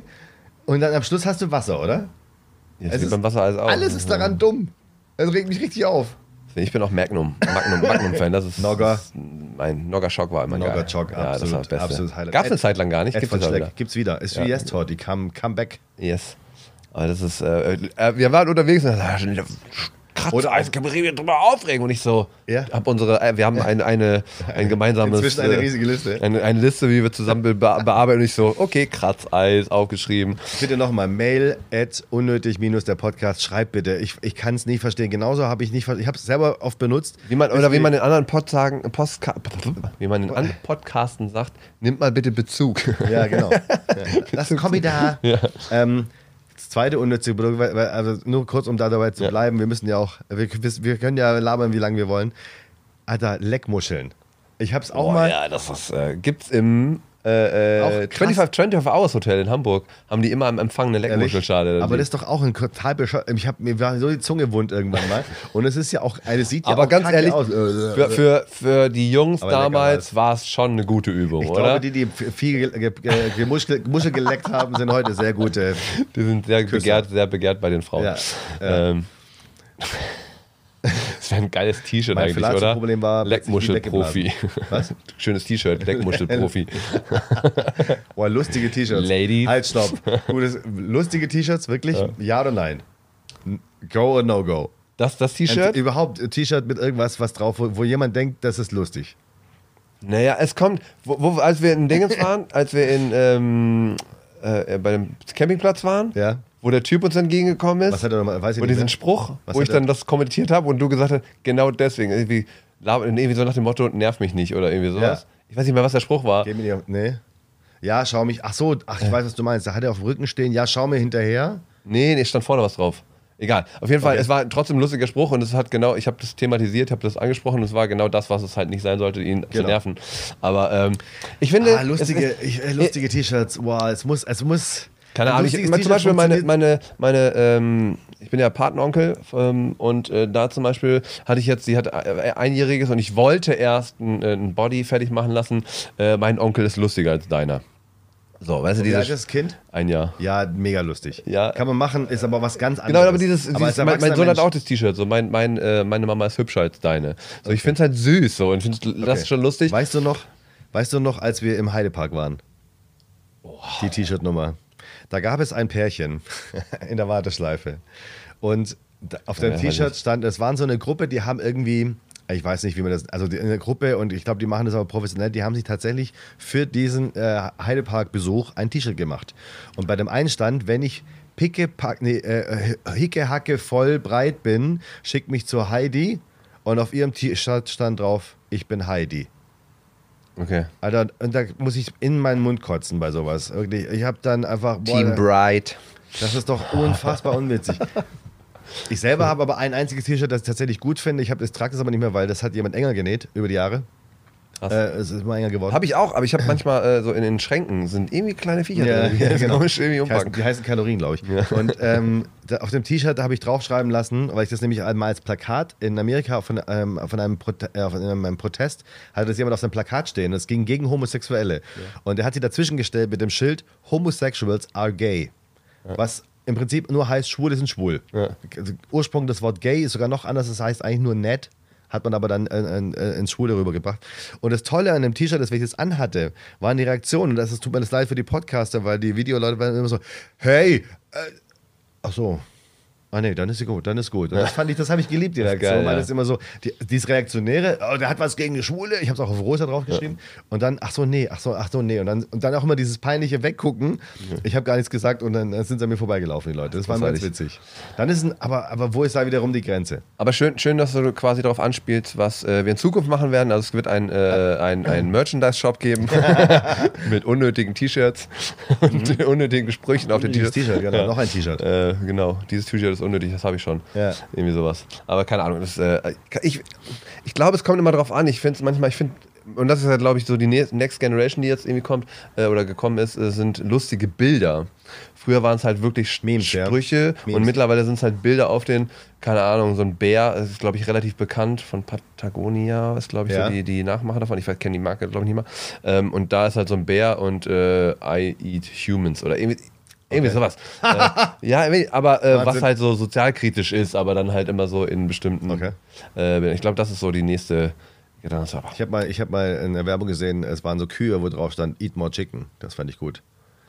und dann am Schluss hast du Wasser, oder? Ja, es ist, beim Wasser alles, auch. alles ist daran dumm. Das regt mich richtig auf. Ich bin auch Magnum, Magnum, Magnum-Fan. Das ist Nogger. mein Nogger Schock war immer Nogger Schock, ja, absolut, das war das Absolut Gab es eine Zeit lang gar nicht. Gibt es wieder. Gibt's wieder. Ist wie. Yes die come, come back. Yes. Aber das ist, äh, äh, wir waren unterwegs und Kratz, oder Eis, kann man drüber aufregen. Und ich so, ja. hab unsere, äh, wir haben eine, eine, ein gemeinsames. Inzwischen eine äh, riesige Liste. Eine, eine Liste, wie wir zusammen be bearbeiten. Und ich so, okay, Kratzeis aufgeschrieben. Bitte nochmal, mail at unnötig minus der Podcast. Schreibt bitte. Ich, ich kann es nicht verstehen. Genauso habe ich nicht Ich habe es selber oft benutzt. Wie man, oder wie man in anderen Pod sagen, Postka wie man in anderen Podcasten sagt, nimmt mal bitte Bezug. Ja, genau. Ja. Lass Kommi da. Ja. Ähm, zweite unnütze Produkt, also nur kurz, um da dabei zu ja. bleiben, wir müssen ja auch, wir, wir, können ja labern, wie lange wir wollen. Alter, Leckmuscheln. Ich hab's auch oh, mal. Ja, das ist, äh, gibt's im äh, äh, 25, 25 Hours Hotel in Hamburg haben die immer am Empfang eine Leckmuschelschale. Aber das ist doch auch ein total bescheuert. Ich hab, mir war so die Zunge wund irgendwann mal. Und es ist ja auch, es sieht ja Aber auch ganz ehrlich, aus. Für, für, für die Jungs Aber damals war es schon eine gute Übung, ich oder? Glaube, die, die viel Gemuschel geleckt haben, sind heute sehr gute. Die sind sehr begehrt, sehr begehrt bei den Frauen. Ja, ja. Ähm. Das wäre ein geiles T-Shirt eigentlich, oder? Problem war Leckmuschelprofi. Was? Schönes T-Shirt, Leckmuschelprofi. Boah, lustige T-Shirts. Ladies. Halt, stopp. Gutes, lustige T-Shirts, wirklich? Ja. ja. oder nein? Go or no go? Das das T-Shirt? Überhaupt ein T-Shirt mit irgendwas was drauf, wo, wo, jemand denkt, das ist lustig. Naja, es kommt, wo, wo als wir in Dingens waren, als wir in ähm, äh, bei dem Campingplatz waren, ja wo der Typ uns entgegengekommen ist. Was hat er nochmal? Weiß ich und diesen mehr. Spruch, Was wo ich dann das kommentiert habe und du gesagt hast, genau deswegen. Irgendwie, irgendwie so nach dem Motto, nerv mich nicht oder irgendwie sowas. Ja. Ich weiß nicht mehr, was der Spruch war. Geh mir nicht, nee. Ja, schau mich. Ach so, ach, ich weiß, was du meinst. Da hat er auf dem Rücken stehen, ja, schau mir hinterher. Nee, nee, stand vorne was drauf. Egal. Auf jeden Fall, okay. es war trotzdem ein lustiger Spruch und es hat genau, ich habe das thematisiert, habe das angesprochen und es war genau das, was es halt nicht sein sollte, ihn genau. zu nerven. Aber ähm, ich finde. Ah, lustige, äh, lustige T-Shirts, wow, es muss, es muss. Keine Ahnung, ich, zum Beispiel meine, meine, meine ähm, ich bin ja Patenonkel ähm, und äh, da zum Beispiel hatte ich jetzt, sie hat äh, einjähriges und ich wollte erst äh, ein Body fertig machen lassen. Äh, mein Onkel ist lustiger als deiner. So, weißt du, dieses. das Kind? Ein Jahr. Ja, mega lustig. Ja. Kann man machen, ist aber was ganz anderes. Genau, aber dieses. Aber dieses mein, mein, Sohn hat auch das T-Shirt, so mein, mein, äh, meine Mama ist hübscher als deine. So, okay. ich finde es halt süß so und finde das okay. schon lustig. Weißt du noch, weißt du noch, als wir im Heidepark waren? Oh. Die T-Shirt-Nummer. Da gab es ein Pärchen in der Warteschleife. Und auf dem ja, T-Shirt stand, es waren so eine Gruppe, die haben irgendwie, ich weiß nicht, wie man das, also eine Gruppe und ich glaube, die machen das aber professionell, die haben sich tatsächlich für diesen äh, Heidepark-Besuch ein T-Shirt gemacht. Und bei dem einen stand, wenn ich picke, pack, nee, äh, hicke, hacke voll breit bin, schick mich zur Heidi und auf ihrem T-Shirt stand drauf, ich bin Heidi. Okay. Alter, und da muss ich in meinen Mund kotzen bei sowas. Wirklich. Ich habe dann einfach. Boah, Team Bright. Das ist doch unfassbar unwitzig. Ich selber habe aber ein einziges T-Shirt, das ich tatsächlich gut finde. Ich, ich trage das aber nicht mehr, weil das hat jemand enger genäht über die Jahre. Krass. Äh, es ist immer enger geworden. Habe ich auch, aber ich habe manchmal äh, so in den Schränken sind irgendwie kleine Viecher ja, drin. Ja, genau. irgendwie die, heißen, die heißen Kalorien, glaube ich. Ja. Und ähm, da, auf dem T-Shirt habe ich draufschreiben lassen, weil ich das nämlich einmal als Plakat in Amerika von, ähm, von, einem, Prote äh, von einem Protest hatte das jemand auf seinem Plakat stehen. Das ging gegen Homosexuelle. Ja. Und er hat sie dazwischen gestellt mit dem Schild Homosexuals are gay. Was im Prinzip nur heißt, Schwule sind schwul. Also, Ursprung des Wort gay ist sogar noch anders, das heißt eigentlich nur nett hat man aber dann äh, äh, ins Schwule rübergebracht. Und das Tolle an dem T-Shirt, das ich jetzt anhatte, waren die Reaktionen. Und das ist, tut mir das leid für die Podcaster, weil die Videoleute waren immer so, hey, äh, ach so, Ah nee, dann ist sie gut, dann ist gut. Und das fand ich, das habe ich geliebt, die Reaktion, geil, weil ja. das immer so, die, dieses Reaktionäre, oh, der hat was gegen die Schwule, ich habe es auch auf Rosa draufgeschrieben. Ja. Und dann, ach so, nee, ach so, ach so, nee. Und dann, und dann auch immer dieses peinliche Weggucken. Ja. Ich habe gar nichts gesagt und dann, dann sind sie an mir vorbeigelaufen, die Leute. Das war ganz witzig. Dann ist ein, aber, aber wo ist da wiederum die Grenze? Aber schön, schön dass du quasi darauf anspielst, was äh, wir in Zukunft machen werden. Also es wird ein, äh, ein, ein Merchandise-Shop geben mit unnötigen T-Shirts und mhm. unnötigen Sprüchen auf den T-Shirts. T-Shirt, genau, noch ein T-Shirt. Äh, genau, dieses T-Shirt ist unnötig, das habe ich schon. Ja. Irgendwie sowas. Aber keine Ahnung. Das, äh, ich, ich glaube, es kommt immer darauf an. Ich finde es manchmal, ich finde, und das ist halt, glaube ich, so die Next Generation, die jetzt irgendwie kommt äh, oder gekommen ist, äh, sind lustige Bilder. Früher waren es halt wirklich Memes, Sprüche ja. und mittlerweile sind es halt Bilder auf den, keine Ahnung, so ein Bär, das ist glaube ich relativ bekannt von Patagonia, ist glaube ich ja. so die, die Nachmacher davon. Ich kenne die Marke glaube ich nicht mehr. Ähm, und da ist halt so ein Bär und äh, I eat humans oder irgendwie irgendwie sowas. äh, ja, aber äh, was halt so sozialkritisch ist, aber dann halt immer so in bestimmten. Okay. Äh, ich glaube, das ist so die nächste. Ich habe mal, hab mal eine Werbung gesehen, es waren so Kühe, wo drauf stand, eat more chicken. Das fand ich gut.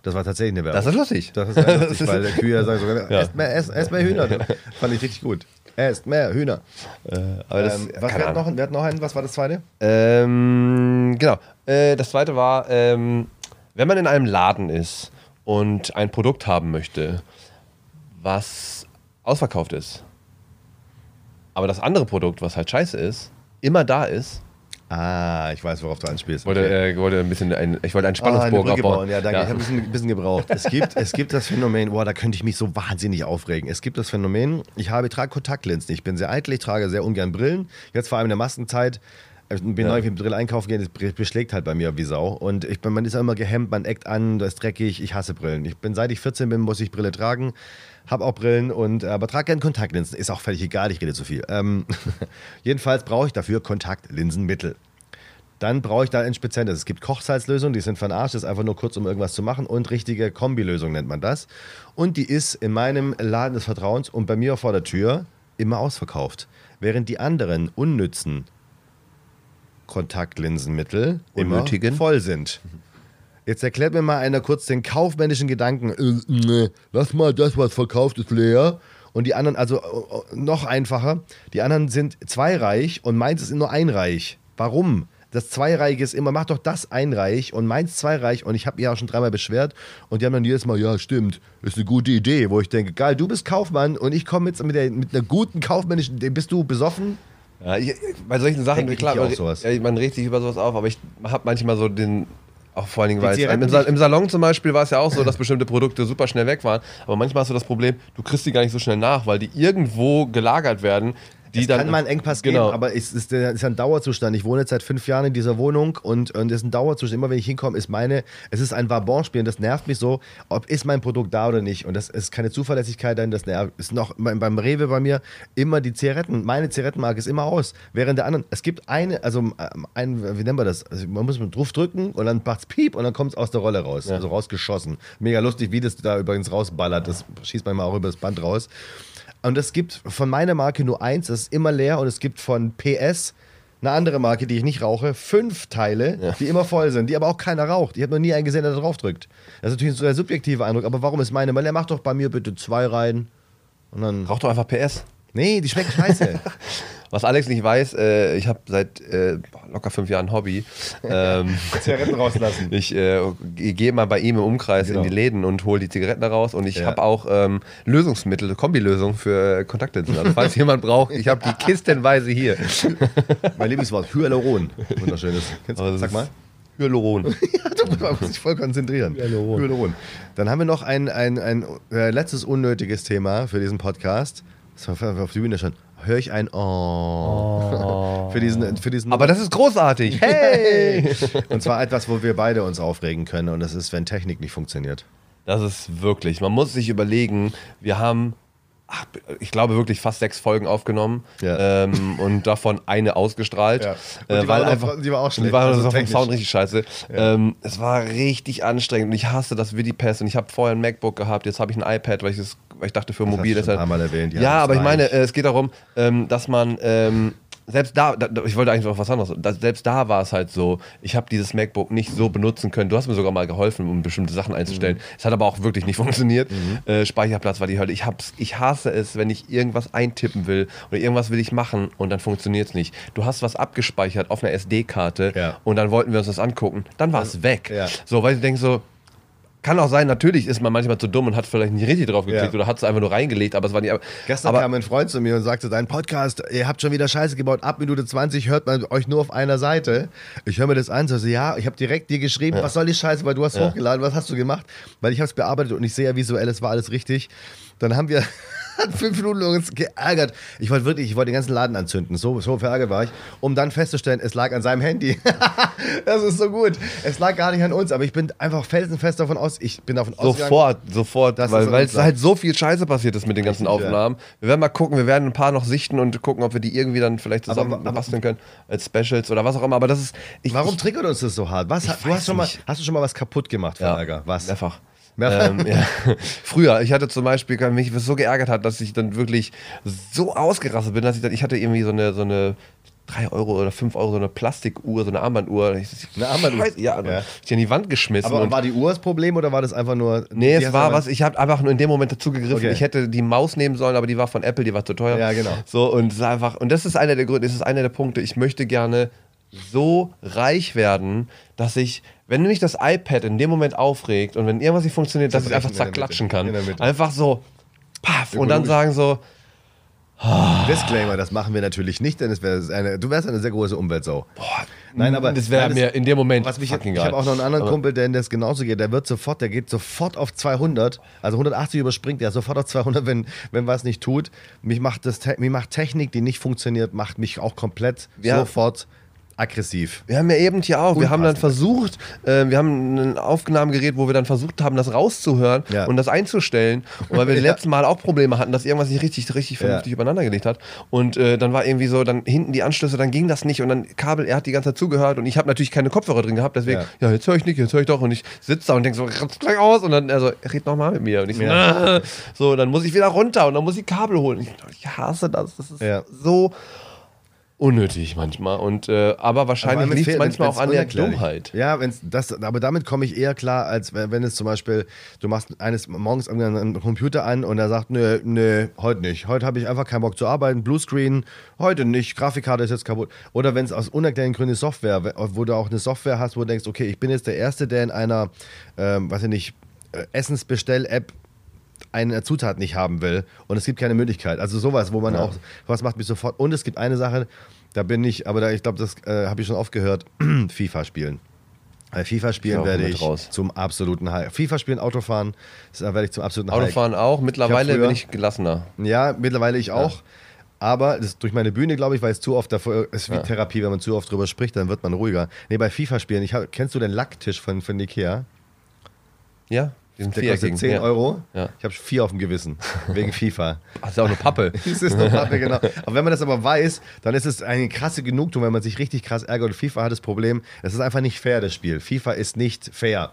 Das war tatsächlich eine Werbung. Das ist lustig. Das ist lustig, weil Kühe sagen so, ja. esst, mehr, esst, esst mehr Hühner. fand ich richtig gut. Esst mehr Hühner. Äh, aber das, ähm, was, wer, hat noch, wer hat noch einen? Was war das zweite? Ähm, genau. Äh, das zweite war, ähm, wenn man in einem Laden ist und ein Produkt haben möchte, was ausverkauft ist, aber das andere Produkt, was halt scheiße ist, immer da ist. Ah, ich weiß, worauf du anspielst. Okay. Wollte, äh, wollte ein bisschen ein, ich wollte einen Spannungsbogen ah, aufbauen. Ja, danke. Ja. Ich habe ein bisschen, bisschen, gebraucht. Es gibt, es gibt das Phänomen, boah, da könnte ich mich so wahnsinnig aufregen. Es gibt das Phänomen, ich habe, trage Kontaktlinsen. Ich bin sehr eitel, ich trage sehr ungern Brillen. Jetzt vor allem in der Maskenzeit bin ja. neu mit Brille einkaufen gehen, das beschlägt halt bei mir wie Sau. Und ich bin, man ist immer gehemmt, man eckt an, das ist dreckig, ich hasse Brillen. Ich bin, seit ich 14 bin, muss ich Brille tragen, habe auch Brillen und aber trage gerne Kontaktlinsen. Ist auch völlig egal, ich rede zu viel. Ähm, jedenfalls brauche ich dafür Kontaktlinsenmittel. Dann brauche ich da ein spezielles. Es gibt Kochsalzlösungen, die sind von Arsch, das ist einfach nur kurz, um irgendwas zu machen. Und richtige Kombilösung nennt man das. Und die ist in meinem Laden des Vertrauens und bei mir vor der Tür immer ausverkauft. Während die anderen unnützen Kontaktlinsenmittel Unnötigen. immer voll sind. Jetzt erklärt mir mal einer kurz den kaufmännischen Gedanken. Äh, lass mal das, was verkauft ist, leer. Und die anderen, also äh, noch einfacher, die anderen sind zweireich und meins ist nur einreich. Warum? Das Zweireich ist immer, mach doch das einreich und meins zweireich. Und ich habe mich auch schon dreimal beschwert. Und die haben dann jedes Mal, ja, stimmt, ist eine gute Idee. Wo ich denke, geil, du bist Kaufmann und ich komme jetzt mit, der, mit einer guten kaufmännischen Idee. Bist du besoffen? Ja, ich, bei solchen Sachen, klar, man, ja, man regt sich über sowas auf, aber ich habe manchmal so den, auch vor allen Dingen, weil im, im, Salon zum Beispiel war es ja auch so, dass bestimmte Produkte super schnell weg waren. Aber manchmal hast du das Problem, du kriegst die gar nicht so schnell nach, weil die irgendwo gelagert werden, es dann, kann mal einen Engpass genau. geben, aber es ist, es ist ein Dauerzustand. Ich wohne jetzt seit fünf Jahren in dieser Wohnung und, und es ist ein Dauerzustand. Immer wenn ich hinkomme, ist meine, es ist ein Wabonspiel und das nervt mich so, ob ist mein Produkt da oder nicht. Und das ist keine Zuverlässigkeit, denn das nervt. Ist noch beim Rewe bei mir immer die Zigaretten. Meine Zigarettenmarke ist immer aus. Während der anderen, es gibt eine, also ein, wie nennen wir das? Also man muss drauf drücken und dann macht's Piep und dann kommt es aus der Rolle raus. Ja. Also rausgeschossen. Mega lustig, wie das da übrigens rausballert. Das schießt manchmal auch über das Band raus. Und es gibt von meiner Marke nur eins, das ist immer leer. Und es gibt von PS eine andere Marke, die ich nicht rauche, fünf Teile, ja. die immer voll sind, die aber auch keiner raucht. Ich habe noch nie einen gesehen, der da drauf drückt. Das ist natürlich ein sehr subjektiver Eindruck, aber warum ist meine? Weil er macht doch bei mir bitte zwei rein. Und dann. Raucht doch einfach PS. Nee, die schmecken scheiße. Was Alex nicht weiß, äh, ich habe seit äh, locker fünf Jahren ein Hobby. Ähm, Zigaretten rauslassen. Ich äh, gehe mal bei ihm im Umkreis genau. in die Läden und hole die Zigaretten raus. Und ich ja. habe auch ähm, Lösungsmittel, Kombilösung für äh, Kontaktlinsen. Also falls jemand braucht, ich habe die kistenweise hier. mein Lieblingswort, Hyaluron. Wunderschönes. Kennst du? Sag mal. Hyaluron. ja, da muss ich voll konzentrieren. Hyaluron. Hyaluron. Dann haben wir noch ein, ein, ein, ein äh, letztes unnötiges Thema für diesen Podcast. Das war auf die Bühne schon. höre ich ein Oh. für diesen, für diesen Aber das ist großartig. Hey! und zwar etwas, wo wir beide uns aufregen können und das ist, wenn Technik nicht funktioniert. Das ist wirklich, man muss sich überlegen, wir haben ich glaube wirklich fast sechs Folgen aufgenommen ja. ähm, und davon eine ausgestrahlt. Ja. Äh, weil einfach, die war auch schlecht. Die war also vom Sound richtig scheiße. Ja. Ähm, es war richtig anstrengend und ich hasse das Vidipass und ich habe vorher ein MacBook gehabt, jetzt habe ich ein iPad, weil ich, das, weil ich dachte für das mobil ist. Ein paar Mal erwähnt, ja, aber ich meine, äh, es geht darum, ähm, dass man ähm, selbst da, da, ich wollte eigentlich noch was anderes. Da, selbst da war es halt so, ich habe dieses MacBook nicht so benutzen können. Du hast mir sogar mal geholfen, um bestimmte Sachen einzustellen. Mhm. Es hat aber auch wirklich nicht funktioniert. Mhm. Äh, Speicherplatz war die Hölle. Ich, hab's, ich hasse es, wenn ich irgendwas eintippen will oder irgendwas will ich machen und dann funktioniert es nicht. Du hast was abgespeichert auf einer SD-Karte ja. und dann wollten wir uns das angucken. Dann war es weg. Ja. So, weil ich denke so, kann auch sein, natürlich ist man manchmal zu dumm und hat vielleicht nicht richtig drauf geklickt ja. oder hat es einfach nur reingelegt, aber es war nicht. Gestern aber, kam ein Freund zu mir und sagte, dein Podcast, ihr habt schon wieder Scheiße gebaut, ab Minute 20 hört man euch nur auf einer Seite. Ich höre mir das an, so, ja, ich habe direkt dir geschrieben, ja. was soll die Scheiße, weil du hast ja. hochgeladen, was hast du gemacht? Weil ich habe es bearbeitet und ich sehe ja visuell, es war alles richtig. Dann haben wir hat fünf Minuten uns geärgert. Ich wollte wirklich, ich wollte den ganzen Laden anzünden. So, so verärgert war ich. Um dann festzustellen, es lag an seinem Handy. das ist so gut. Es lag gar nicht an uns, aber ich bin einfach felsenfest davon aus, ich bin davon Sofort, sofort, weil, weil es halt so viel Scheiße passiert ist mit den ganzen Richtig, Aufnahmen. Ja. Wir werden mal gucken, wir werden ein paar noch sichten und gucken, ob wir die irgendwie dann vielleicht zusammen aber, aber, basteln können als Specials oder was auch immer. Aber das ist. Ich, Warum triggert uns das so hart? Was, du hast, schon mal, hast du schon mal was kaputt gemacht, ja, Ärger? Was? Mehrfach. Ähm, ja. Früher, ich hatte zum Beispiel, mich so geärgert hat, dass ich dann wirklich so ausgerastet bin, dass ich dann, ich hatte irgendwie so eine, so eine 3 Euro oder 5 Euro so eine Plastikuhr, so eine Armbanduhr. Ich, eine Armbanduhr? Ja, ja. ich an die Wand geschmissen. Aber war die Uhr das Problem oder war das einfach nur. Nee, es war was, ich habe einfach nur in dem Moment dazu gegriffen. Okay. Ich hätte die Maus nehmen sollen, aber die war von Apple, die war zu teuer. Ja, genau. So, und es einfach, und das ist einer der Gründe, das ist einer der Punkte, ich möchte gerne so reich werden, dass ich, wenn mich das iPad in dem Moment aufregt und wenn irgendwas nicht funktioniert, dass ich einfach zerklatschen kann. Einfach so, paff, und dann sagen so. Disclaimer, das machen wir natürlich nicht, denn es wäre eine, du wärst eine sehr große Umweltsau. Boah, nein, aber das wäre mir in dem Moment was mich, Ich habe auch noch einen anderen aber Kumpel, der das genauso geht. Der wird sofort, der geht sofort auf 200, also 180 überspringt der sofort auf 200, wenn, wenn was nicht tut. Mich macht das, mich macht Technik, die nicht funktioniert, macht mich auch komplett ja. sofort aggressiv. Wir haben ja eben hier auch, wir haben dann versucht, äh, wir haben ein Aufnahmegerät, wo wir dann versucht haben, das rauszuhören ja. und das einzustellen. Und weil wir ja. das letzte Mal auch Probleme hatten, dass irgendwas nicht richtig, richtig vernünftig ja. übereinander gelegt hat. Und äh, dann war irgendwie so, dann hinten die Anschlüsse, dann ging das nicht und dann Kabel, er hat die ganze Zeit zugehört und ich habe natürlich keine Kopfhörer drin gehabt, deswegen, ja, jetzt höre ich nicht, jetzt höre ich doch und ich sitze da und denke so, gleich aus und dann, also, red nochmal mit mir und ich so, ja. so, dann muss ich wieder runter und dann muss ich Kabel holen. Ich, ich hasse das, das ist so unnötig manchmal. Und, äh, aber wahrscheinlich liegt es manchmal auch an der Dummheit. Ja, wenn's das, aber damit komme ich eher klar, als wenn, wenn es zum Beispiel, du machst eines morgens einen Computer an und er sagt, nö, nö, heute nicht. Heute habe ich einfach keinen Bock zu arbeiten. Bluescreen, heute nicht. Grafikkarte ist jetzt kaputt. Oder wenn es aus unerklärlichen Gründen Software, wo du auch eine Software hast, wo du denkst, okay, ich bin jetzt der Erste, der in einer, ähm, weiß ich nicht, äh, Essensbestell-App eine Zutat nicht haben will und es gibt keine Möglichkeit. Also sowas, wo man ja. auch, was macht mich sofort. Und es gibt eine Sache, da bin ich, aber da, ich glaube, das äh, habe ich schon oft gehört, FIFA spielen. Bei FIFA spielen werde ich raus. zum absoluten High. FIFA spielen, Autofahren, da werde ich zum absoluten High. Autofahren auch, mittlerweile ich bin ich gelassener. Ja, mittlerweile ich auch. Ja. Aber das durch meine Bühne, glaube ich, weil es zu oft davor ist wie ja. Therapie, wenn man zu oft drüber spricht, dann wird man ruhiger. Nee, bei FIFA spielen, ich hab, kennst du den Lacktisch von, von Ikea? Ja. Der kostet 10 Euro. Ja. Ich habe vier auf dem Gewissen. Wegen FIFA. Ach, das ist auch eine Pappe. das ist eine Pappe, genau. Aber wenn man das aber weiß, dann ist es eine krasse Genugtuung, wenn man sich richtig krass ärgert. Und FIFA hat das Problem, es ist einfach nicht fair, das Spiel. FIFA ist nicht fair.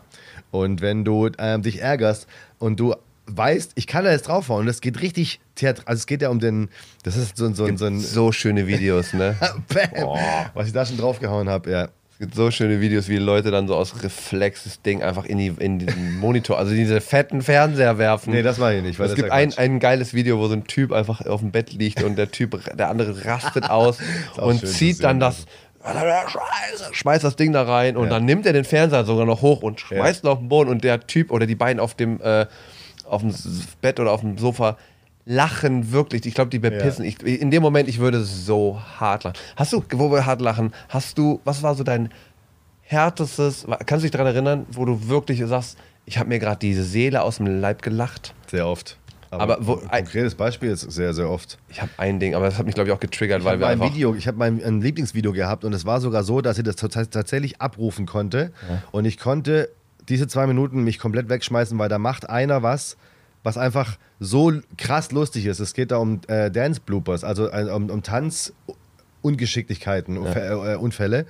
Und wenn du ähm, dich ärgerst und du weißt, ich kann da jetzt draufhauen und es geht richtig theatralisch. Also es geht ja um den, das ist so, so, so ein... So schöne Videos, ne? oh. Was ich da schon draufgehauen habe, ja gibt so schöne Videos, wie Leute dann so aus Reflex das Ding einfach in, die, in den Monitor, also diese fetten Fernseher werfen. Nee, das mache ich nicht. Weil es gibt ein, ein geiles Video, wo so ein Typ einfach auf dem Bett liegt und der Typ, der andere rastet aus und zieht dann das. Scheiße, schmeißt das Ding da rein und ja. dann nimmt er den Fernseher sogar noch hoch und schmeißt ja. ihn auf den Boden und der Typ oder die beiden auf dem, äh, auf dem Bett oder auf dem Sofa lachen wirklich. Ich glaube, die bepissen. Ja. Ich, in dem Moment, ich würde so hart lachen. Hast du, wo wir hart lachen, hast du, was war so dein härtestes, kannst du dich daran erinnern, wo du wirklich sagst, ich habe mir gerade diese Seele aus dem Leib gelacht? Sehr oft. Aber, aber wo, ein konkretes Beispiel ist sehr, sehr oft. Ich habe ein Ding, aber das hat mich, glaube ich, auch getriggert, ich weil wir ein Video, Ich habe mein ein Lieblingsvideo gehabt und es war sogar so, dass ich das tatsächlich abrufen konnte. Ja. Und ich konnte diese zwei Minuten mich komplett wegschmeißen, weil da macht einer was, was einfach so krass lustig ist. Es geht da um äh, Dance-Bloopers, also äh, um, um Tanz-Ungeschicklichkeiten, ja. Äh, Unfälle.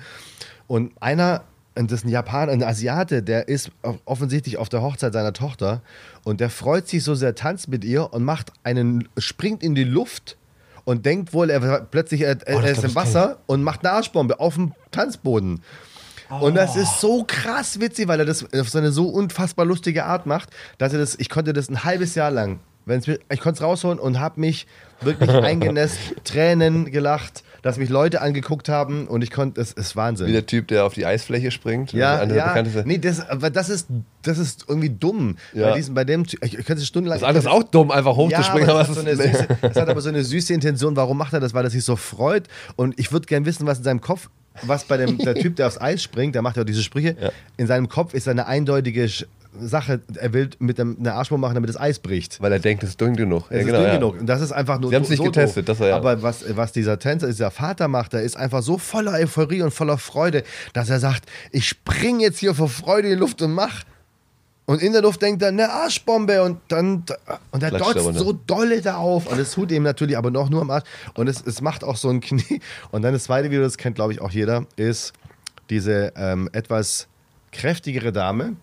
Und einer und das ist ein Japaner, ein Asiate, der ist offensichtlich auf der Hochzeit seiner Tochter und der freut sich so sehr, tanzt mit ihr und macht einen, springt in die Luft und denkt wohl, er plötzlich er, oh, er ist im Wasser und macht eine Arschbombe auf dem Tanzboden. Oh. Und das ist so krass witzig, weil er das auf seine so unfassbar lustige Art macht, dass er das, ich konnte das ein halbes Jahr lang, wenn's, ich konnte es rausholen und habe mich wirklich eingenässt, Tränen gelacht dass mich Leute angeguckt haben und ich konnte, es ist Wahnsinn. Wie der Typ, der auf die Eisfläche springt. Ja, ja. Nee, das, aber das ist, das ist irgendwie dumm. Ja. Bei, diesem, bei dem, ich, ich könnte stundenlang. Das andere ist auch dumm, einfach hochzuspringen. Ja, aber das, aber so süße, das hat aber so eine süße Intention. Warum macht er das? Weil er sich so freut. Und ich würde gerne wissen, was in seinem Kopf was bei dem der Typ, der aufs Eis springt, der macht ja auch diese Sprüche. Ja. In seinem Kopf ist eine eindeutige Sache, er will mit einer Arschbombe machen, damit das Eis bricht. Weil er denkt, es ist dünn genug. Es ja, ist genau, dünn ja. genug. Und das ist einfach nur Sie haben es nicht so getestet, das war ja. Aber was, was dieser Tänzer, dieser Vater macht, der ist einfach so voller Euphorie und voller Freude, dass er sagt, ich spring jetzt hier vor Freude in die Luft und mach. Und in der Luft denkt er, eine Arschbombe und dann und er dotzt so dolle da auf und es tut ihm natürlich aber noch nur am Arsch und es, es macht auch so ein Knie. Und dann das zweite Video, das kennt glaube ich auch jeder, ist diese ähm, etwas kräftigere Dame,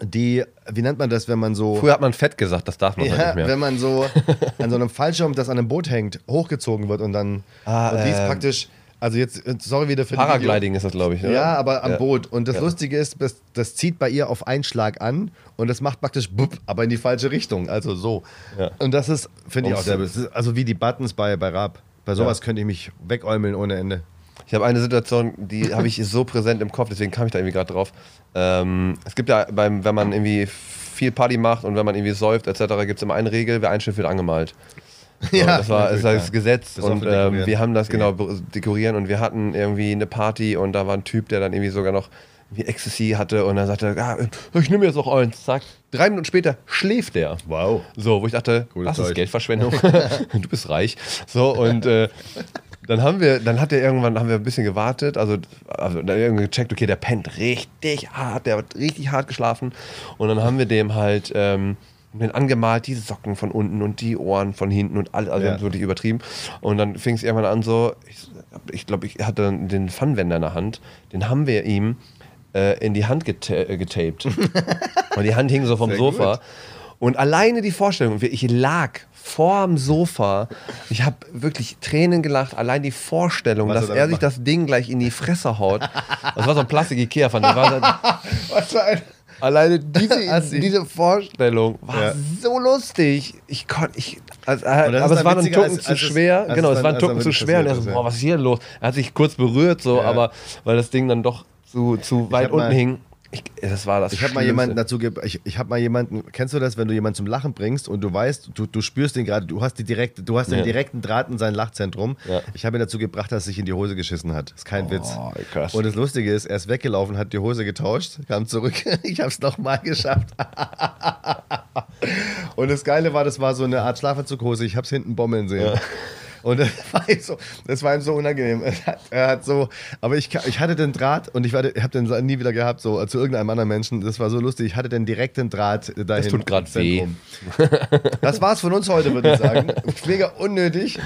die, wie nennt man das, wenn man so. Früher hat man Fett gesagt, das darf man ja, nicht mehr. Wenn man so an so einem Fallschirm, das an einem Boot hängt, hochgezogen wird und dann. Ah, und die ist äh, praktisch. Also jetzt, sorry wieder für Paragliding ist das, glaube ich. Oder? Ja, aber am ja. Boot. Und das ja. Lustige ist, das, das, zieht bei ihr auf einen Schlag an und das macht praktisch bupp, aber in die falsche Richtung. Also so. Ja. Und das ist, finde ich auch sehr. Also wie die Buttons bei, bei Rap. Bei sowas könnte ich mich wegäumeln ohne Ende. Ich habe eine Situation, die habe ich so präsent im Kopf, deswegen kam ich da irgendwie gerade drauf. Ähm, es gibt ja, beim, wenn man irgendwie viel Party macht und wenn man irgendwie säuft etc., gibt es immer eine Regel, wer ein Schiff wird angemalt. So, ja, das war, das, war das Gesetz das und ähm, wir haben das genau dekorieren und wir hatten irgendwie eine Party und da war ein Typ, der dann irgendwie sogar noch wie Ecstasy hatte und dann sagte er, ah, ich nehme jetzt noch eins, zack. Drei Minuten später schläft der. Wow. So, wo ich dachte, Gutes was Zeug. ist Geldverschwendung? du bist reich. So, und äh, dann haben wir, dann hat er irgendwann, haben wir ein bisschen gewartet, also, also dann irgendwie gecheckt, okay, der pennt richtig hart, der hat richtig hart geschlafen. Und dann haben wir dem halt ähm, den angemalt, diese Socken von unten und die Ohren von hinten und alles, also ja. wirklich übertrieben. Und dann fing es irgendwann an so, ich, ich glaube, ich hatte den Pfannwender in der Hand, den haben wir ihm äh, in die Hand geta äh, getaped. und die Hand hing so vom Sehr Sofa. Gut. Und alleine die Vorstellung, ich lag vorm Sofa. Ich habe wirklich Tränen gelacht. Allein die Vorstellung, Was dass er, sich das Ding gleich in die Fresse haut. Das war so ein Plastik-Ikea von dem. Was für ein. Alleine diese, diese Vorstellung war ja. so lustig. Ich konnte, ich, also, aber es war ein Tucken zu schwer. Als genau, es war ein Tucken zu schwer. Und er so, boah, was ist hier los? Er hat sich kurz berührt, so, ja. aber weil das Ding dann doch zu, zu weit unten hing. Ich, das war das. Ich habe mal jemanden dazu ich, ich habe mal jemanden, kennst du das, wenn du jemanden zum Lachen bringst und du weißt, du, du spürst den gerade, du hast die direkte, du hast ja. den direkten Draht in sein Lachzentrum. Ja. Ich habe ihn dazu gebracht, dass er sich in die Hose geschissen hat. Das ist kein oh, Witz. Krass. Und das Lustige ist, er ist weggelaufen, hat die Hose getauscht, kam zurück. ich habe es nochmal geschafft. und das Geile war, das war so eine Art Schlafanzughose. Ich habe es hinten bommeln sehen. Ja. Und das war ihm so, das war ihm so unangenehm. Er hat, er hat so, aber ich, ich hatte den Draht und ich, ich habe den nie wieder gehabt, so zu irgendeinem anderen Menschen. Das war so lustig. Ich hatte den direkten Draht dahin. Das tut gerade weh. Das war's von uns heute, würde ich sagen. Mega unnötig.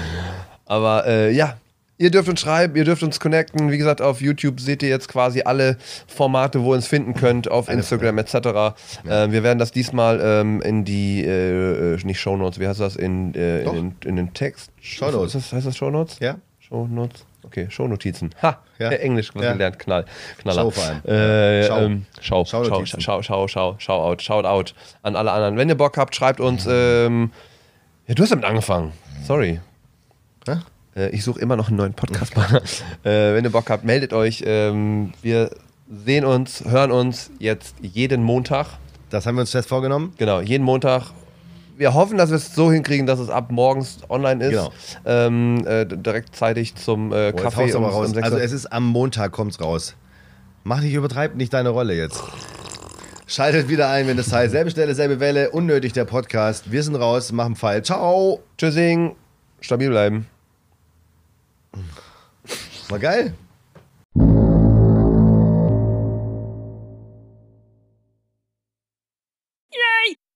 Aber äh, ja, Ihr dürft uns schreiben, ihr dürft uns connecten. Wie gesagt, auf YouTube seht ihr jetzt quasi alle Formate, wo ihr uns finden könnt, auf Instagram etc. Äh, wir werden das diesmal ähm, in die, äh, äh nicht Shownotes, wie heißt das, in, äh, in, den, in, den, Text. Shownotes. Das, heißt das Shownotes? Ja. Shownotes. Okay, Shownotizen. Ha, ja. Englisch was ja. gelernt, Knall. Knaller. Schau vor allem. Äh, schau. Ähm, schau, schau, schau, schau, schau, schau, schau out, shout out an alle anderen. Wenn ihr Bock habt, schreibt uns. Ähm, ja, du hast damit angefangen. Sorry. Hä? Äh, ich suche immer noch einen neuen Podcast-Partner. äh, wenn ihr Bock habt, meldet euch. Ähm, wir sehen uns, hören uns jetzt jeden Montag. Das haben wir uns fest vorgenommen. Genau, jeden Montag. Wir hoffen, dass wir es so hinkriegen, dass es ab morgens online ist. Genau. Ähm, äh, direkt zeitig zum äh, oh, Kaffee. Um, um also es ist am Montag kommt es raus. Mach nicht, übertreib nicht deine Rolle jetzt. Schaltet wieder ein, wenn es heißt, selbe Stelle, selbe Welle, unnötig der Podcast. Wir sind raus, machen Pfeil. Ciao. Tschüssing. Stabil bleiben. War geil.